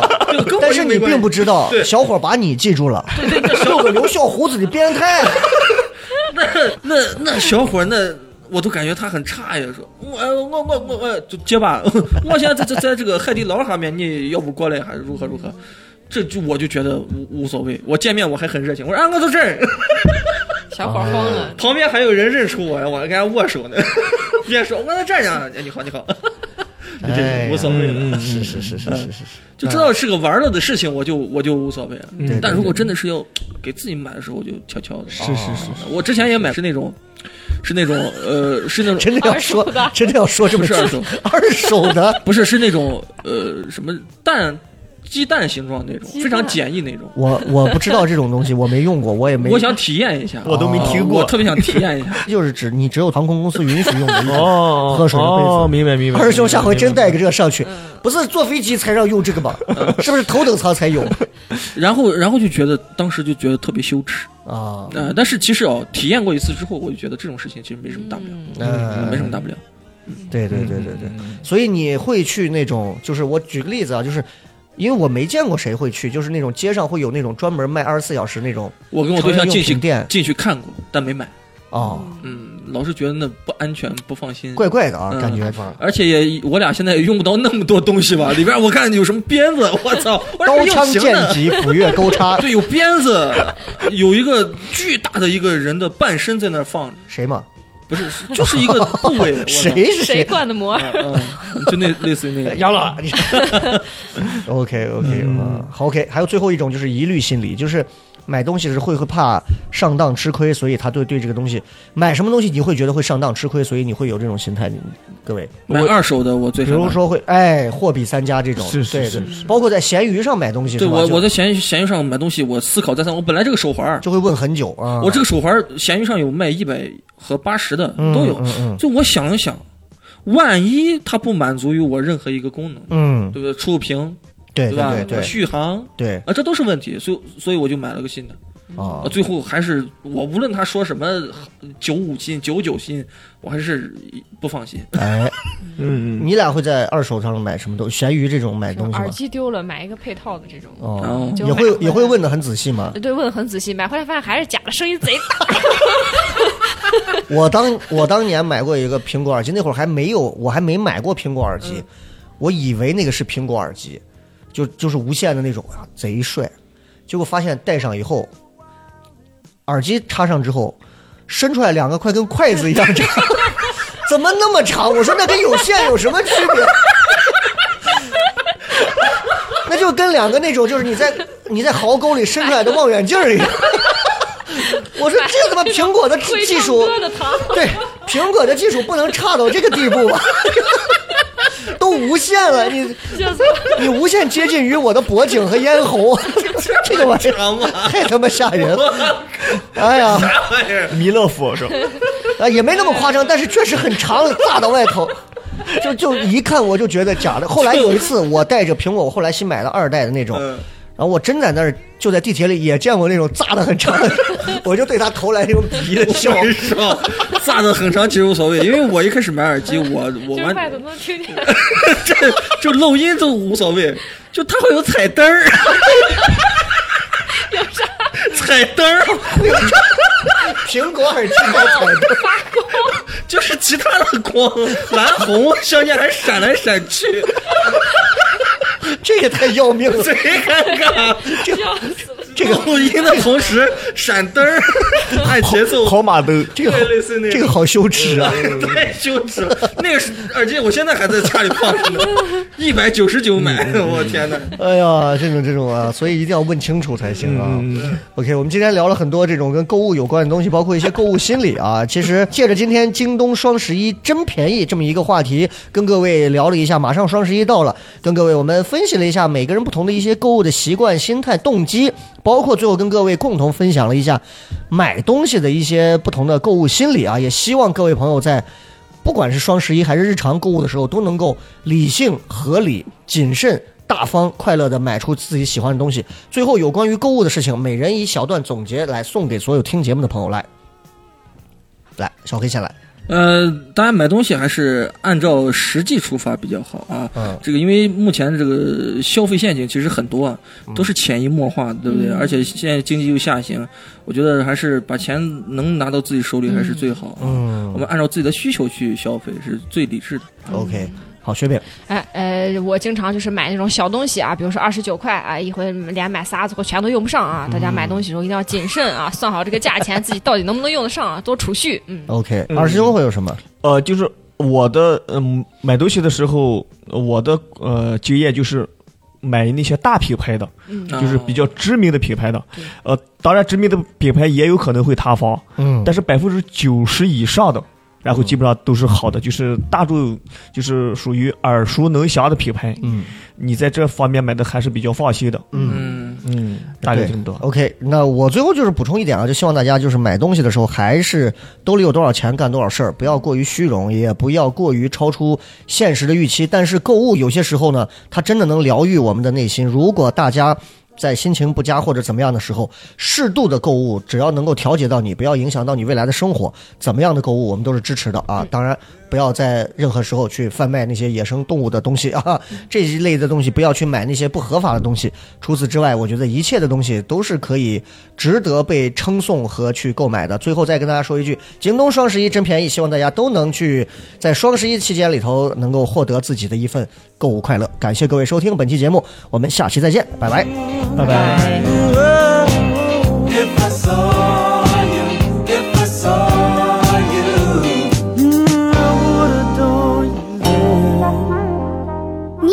[laughs] 但是你并不知道，小伙把你记住了，六个留小胡子的变态。那那那小伙那我都感觉他很差呀，说我我我我我就结巴，[laughs] 我现在在在在这个海底捞上面，你要不过来还是如何如何？这就我就觉得无无所谓，我见面我还很热情，我说啊我在这儿，小伙慌了，旁边还有人认出我呀，我还跟人家握手呢。[laughs] 别说，我刚才这样，哎，你好，你好，[laughs] 无所谓了，是是是是是是是，就知道是个玩乐的事情，我就我就无所谓了。但如果真的是要给自己买的时候，我就悄悄的。是是是是，我之前也买是那种，是那种呃，是那种真的要说真的要说这么不是二手，二手的。不是是那种呃什么蛋鸡蛋形状那种，非常简易那种。我我不知道这种东西，我没用过，我也没。我想体验一下，我都没听过我特别想体验一下。[laughs] 就是指你只有航空公司允许用的一种哦，[laughs] 喝水的杯子哦，明白明白。二师兄下回真带个这个上去，嗯不是坐飞机才让用这个吧？[laughs] 是不是头等舱才有然后，然后就觉得当时就觉得特别羞耻。啊？呃，但是其实哦，体验过一次之后，我就觉得这种事情其实没什么大不了，嗯，没什么大不了。对对对对对，所以你会去那种，就是我举个例子啊，就是因为我没见过谁会去，就是那种街上会有那种专门卖二十四小时那种我跟我对象进去店进去看过，但没买。哦，嗯，老是觉得那不安全，不放心。怪怪的啊，嗯感觉而且也我俩现在也用不到那么多东西吧？[laughs] 里边我看有什么鞭子，[laughs] 我操，刀枪。剑戟斧钺钩叉，对，有鞭子，有一个巨大的一个人的半身在那儿放着，谁嘛？不是，就是一个部位。谁谁是谁？灌的膜？嗯，就那类似于那个。[laughs] 杨老，你 OK OK 嗯，好 OK，还有最后一种就是疑虑心理，就是买东西的时候会会怕上当吃亏，所以他对对这个东西买什么东西你会觉得会上当吃亏，所以你会有这种心态。各位，买二手的我最比如说会哎货比三家这种，是是对对是是，包括在闲鱼上买东西，对我我在闲鱼闲鱼上买东西，我思考再三。我本来这个手环，就会问很久啊。我这个手环儿闲鱼上有卖一百和八十的嗯都有嗯嗯。就我想了想，万一它不满足于我任何一个功能，嗯，对不对？触屏，对吧？对对续航对啊，这都是问题。所以所以我就买了个新的。啊啊，，最后还是我无论他说什么九五新、九九新，我还是不放心。哎，[laughs] 嗯嗯，你俩会在二手上买什么东西？闲鱼这种买东西耳？机丢了，买一个配套的这种。哦也会也会问的很仔细吗？对，问的很仔细，买回来发现还是假的，声音贼大。[laughs] 我当我当年买过一个苹果耳机，那会儿还没有，我还没买过苹果耳机，我以为那个是苹果耳机，就就是无线的那种啊，贼帅。结果发现戴上以后，耳机插上之后，伸出来两个快跟筷子一样长，[laughs] 怎么那么长？我说那跟有线有什么区别？[laughs] 那就跟两个那种就是你在你在壕沟里伸出来的望远镜一样。[laughs] 我说这他妈苹果的技术对，苹果的技术不能差到这个地步吧？[laughs] 都无限了，你 [laughs] 你无限接近于我的脖颈和咽喉，[laughs] 这个玩意儿长吗？太他妈吓人了！哎呀，啥玩意儿？弥勒佛是吧？啊也没那么夸张，但是确实很长，炸到外头。就就一看我就觉得假的。后来有一次我带着苹果，我后来新买了二代的那种，嗯然后我真在那儿就在地铁里也见过那种炸的很长的，[laughs] 我就对他投来那种鄙夷的笑。我跟你说，炸的很长其实无所谓，因为我一开始买耳机，我 [laughs] 我完就是外头能听见。这 [laughs] 就漏音都无所谓，就它会有彩灯儿，有啥？彩灯儿苹果耳机带彩灯，发光就是其他的光，蓝红相间还闪来闪去，这也太要命了。[laughs] 贼尴尬。[laughs] 笑死了！这个录音的同时闪灯儿，[laughs] 按节奏，跑马灯，这个类似那种这个好羞耻啊！太羞耻了。那个是耳机，我现在还在家里放着呢，[laughs] 一百九十九买，我天哪！哎呀，这种这种啊，所以一定要问清楚才行啊。OK，我们今天聊了很多这种跟购物有关的东西，包括一些购物心理啊。[laughs] 其实借着今天京东双十一真便宜这么一个话题，跟各位聊了一下，马上双十一到了，跟各位我们分析了一下每个人不同的一些购物的习惯、心态、动机，包括最后跟各位共同分享了一下买东西的一些不同的购物心理啊。也希望各位朋友在。不管是双十一还是日常购物的时候，都能够理性、合理、谨慎、大方、快乐的买出自己喜欢的东西。最后，有关于购物的事情，每人一小段总结来送给所有听节目的朋友。来，来，小黑先来。呃，当然买东西还是按照实际出发比较好啊。嗯这个因为目前这个消费陷阱其实很多啊，都是潜移默化，对不对？而且现在经济又下行，我觉得还是把钱能拿到自己手里还是最好啊。嗯我们按照自己的需求去消费是最理智的。，OK，好，雪饼，哎呃，我经常就是买那种小东西啊，比如说二十九块啊，一回连买仨，最后全都用不上啊。大家买东西的时候一定要谨慎啊，[laughs] 算好这个价钱，自己到底能不能用得上啊，[laughs] 多储蓄。嗯，OK，二十九会有什么？呃，就是我的嗯买东西的时候，我的呃经验就是买那些大品牌的，嗯就是比较知名的品牌的。呃，当然知名的品牌也有可能会塌房，嗯，但是百分之九十以上的，然后基本上都是好的，就是大众就是属于耳熟能详的品牌。嗯你在这方面买的还是比较放心的。嗯，嗯，大概这么多。OK，那我最后就是补充一点啊，就希望大家就是买东西的时候，还是兜里有多少钱干多少事儿，不要过于虚荣，也不要过于超出现实的预期。但是购物有些时候呢，它真的能疗愈我们的内心。如果大家在心情不佳或者怎么样的时候，适度的购物，只要能够调节到你，不要影响到你未来的生活，怎么样的购物我们都是支持的啊。当然，不要在任何时候去贩卖那些野生动物的东西啊，这一类的东西不要去买那些不合法的东西。除此之外，我觉得一切的东西都是可以值得被称颂和去购买的。最后再跟大家说一句，京东双十一真便宜，希望大家都能去在双十一期间里头能够获得自己的一份购物快乐。感谢各位收听本期节目，我们下期再见，拜拜。拜拜。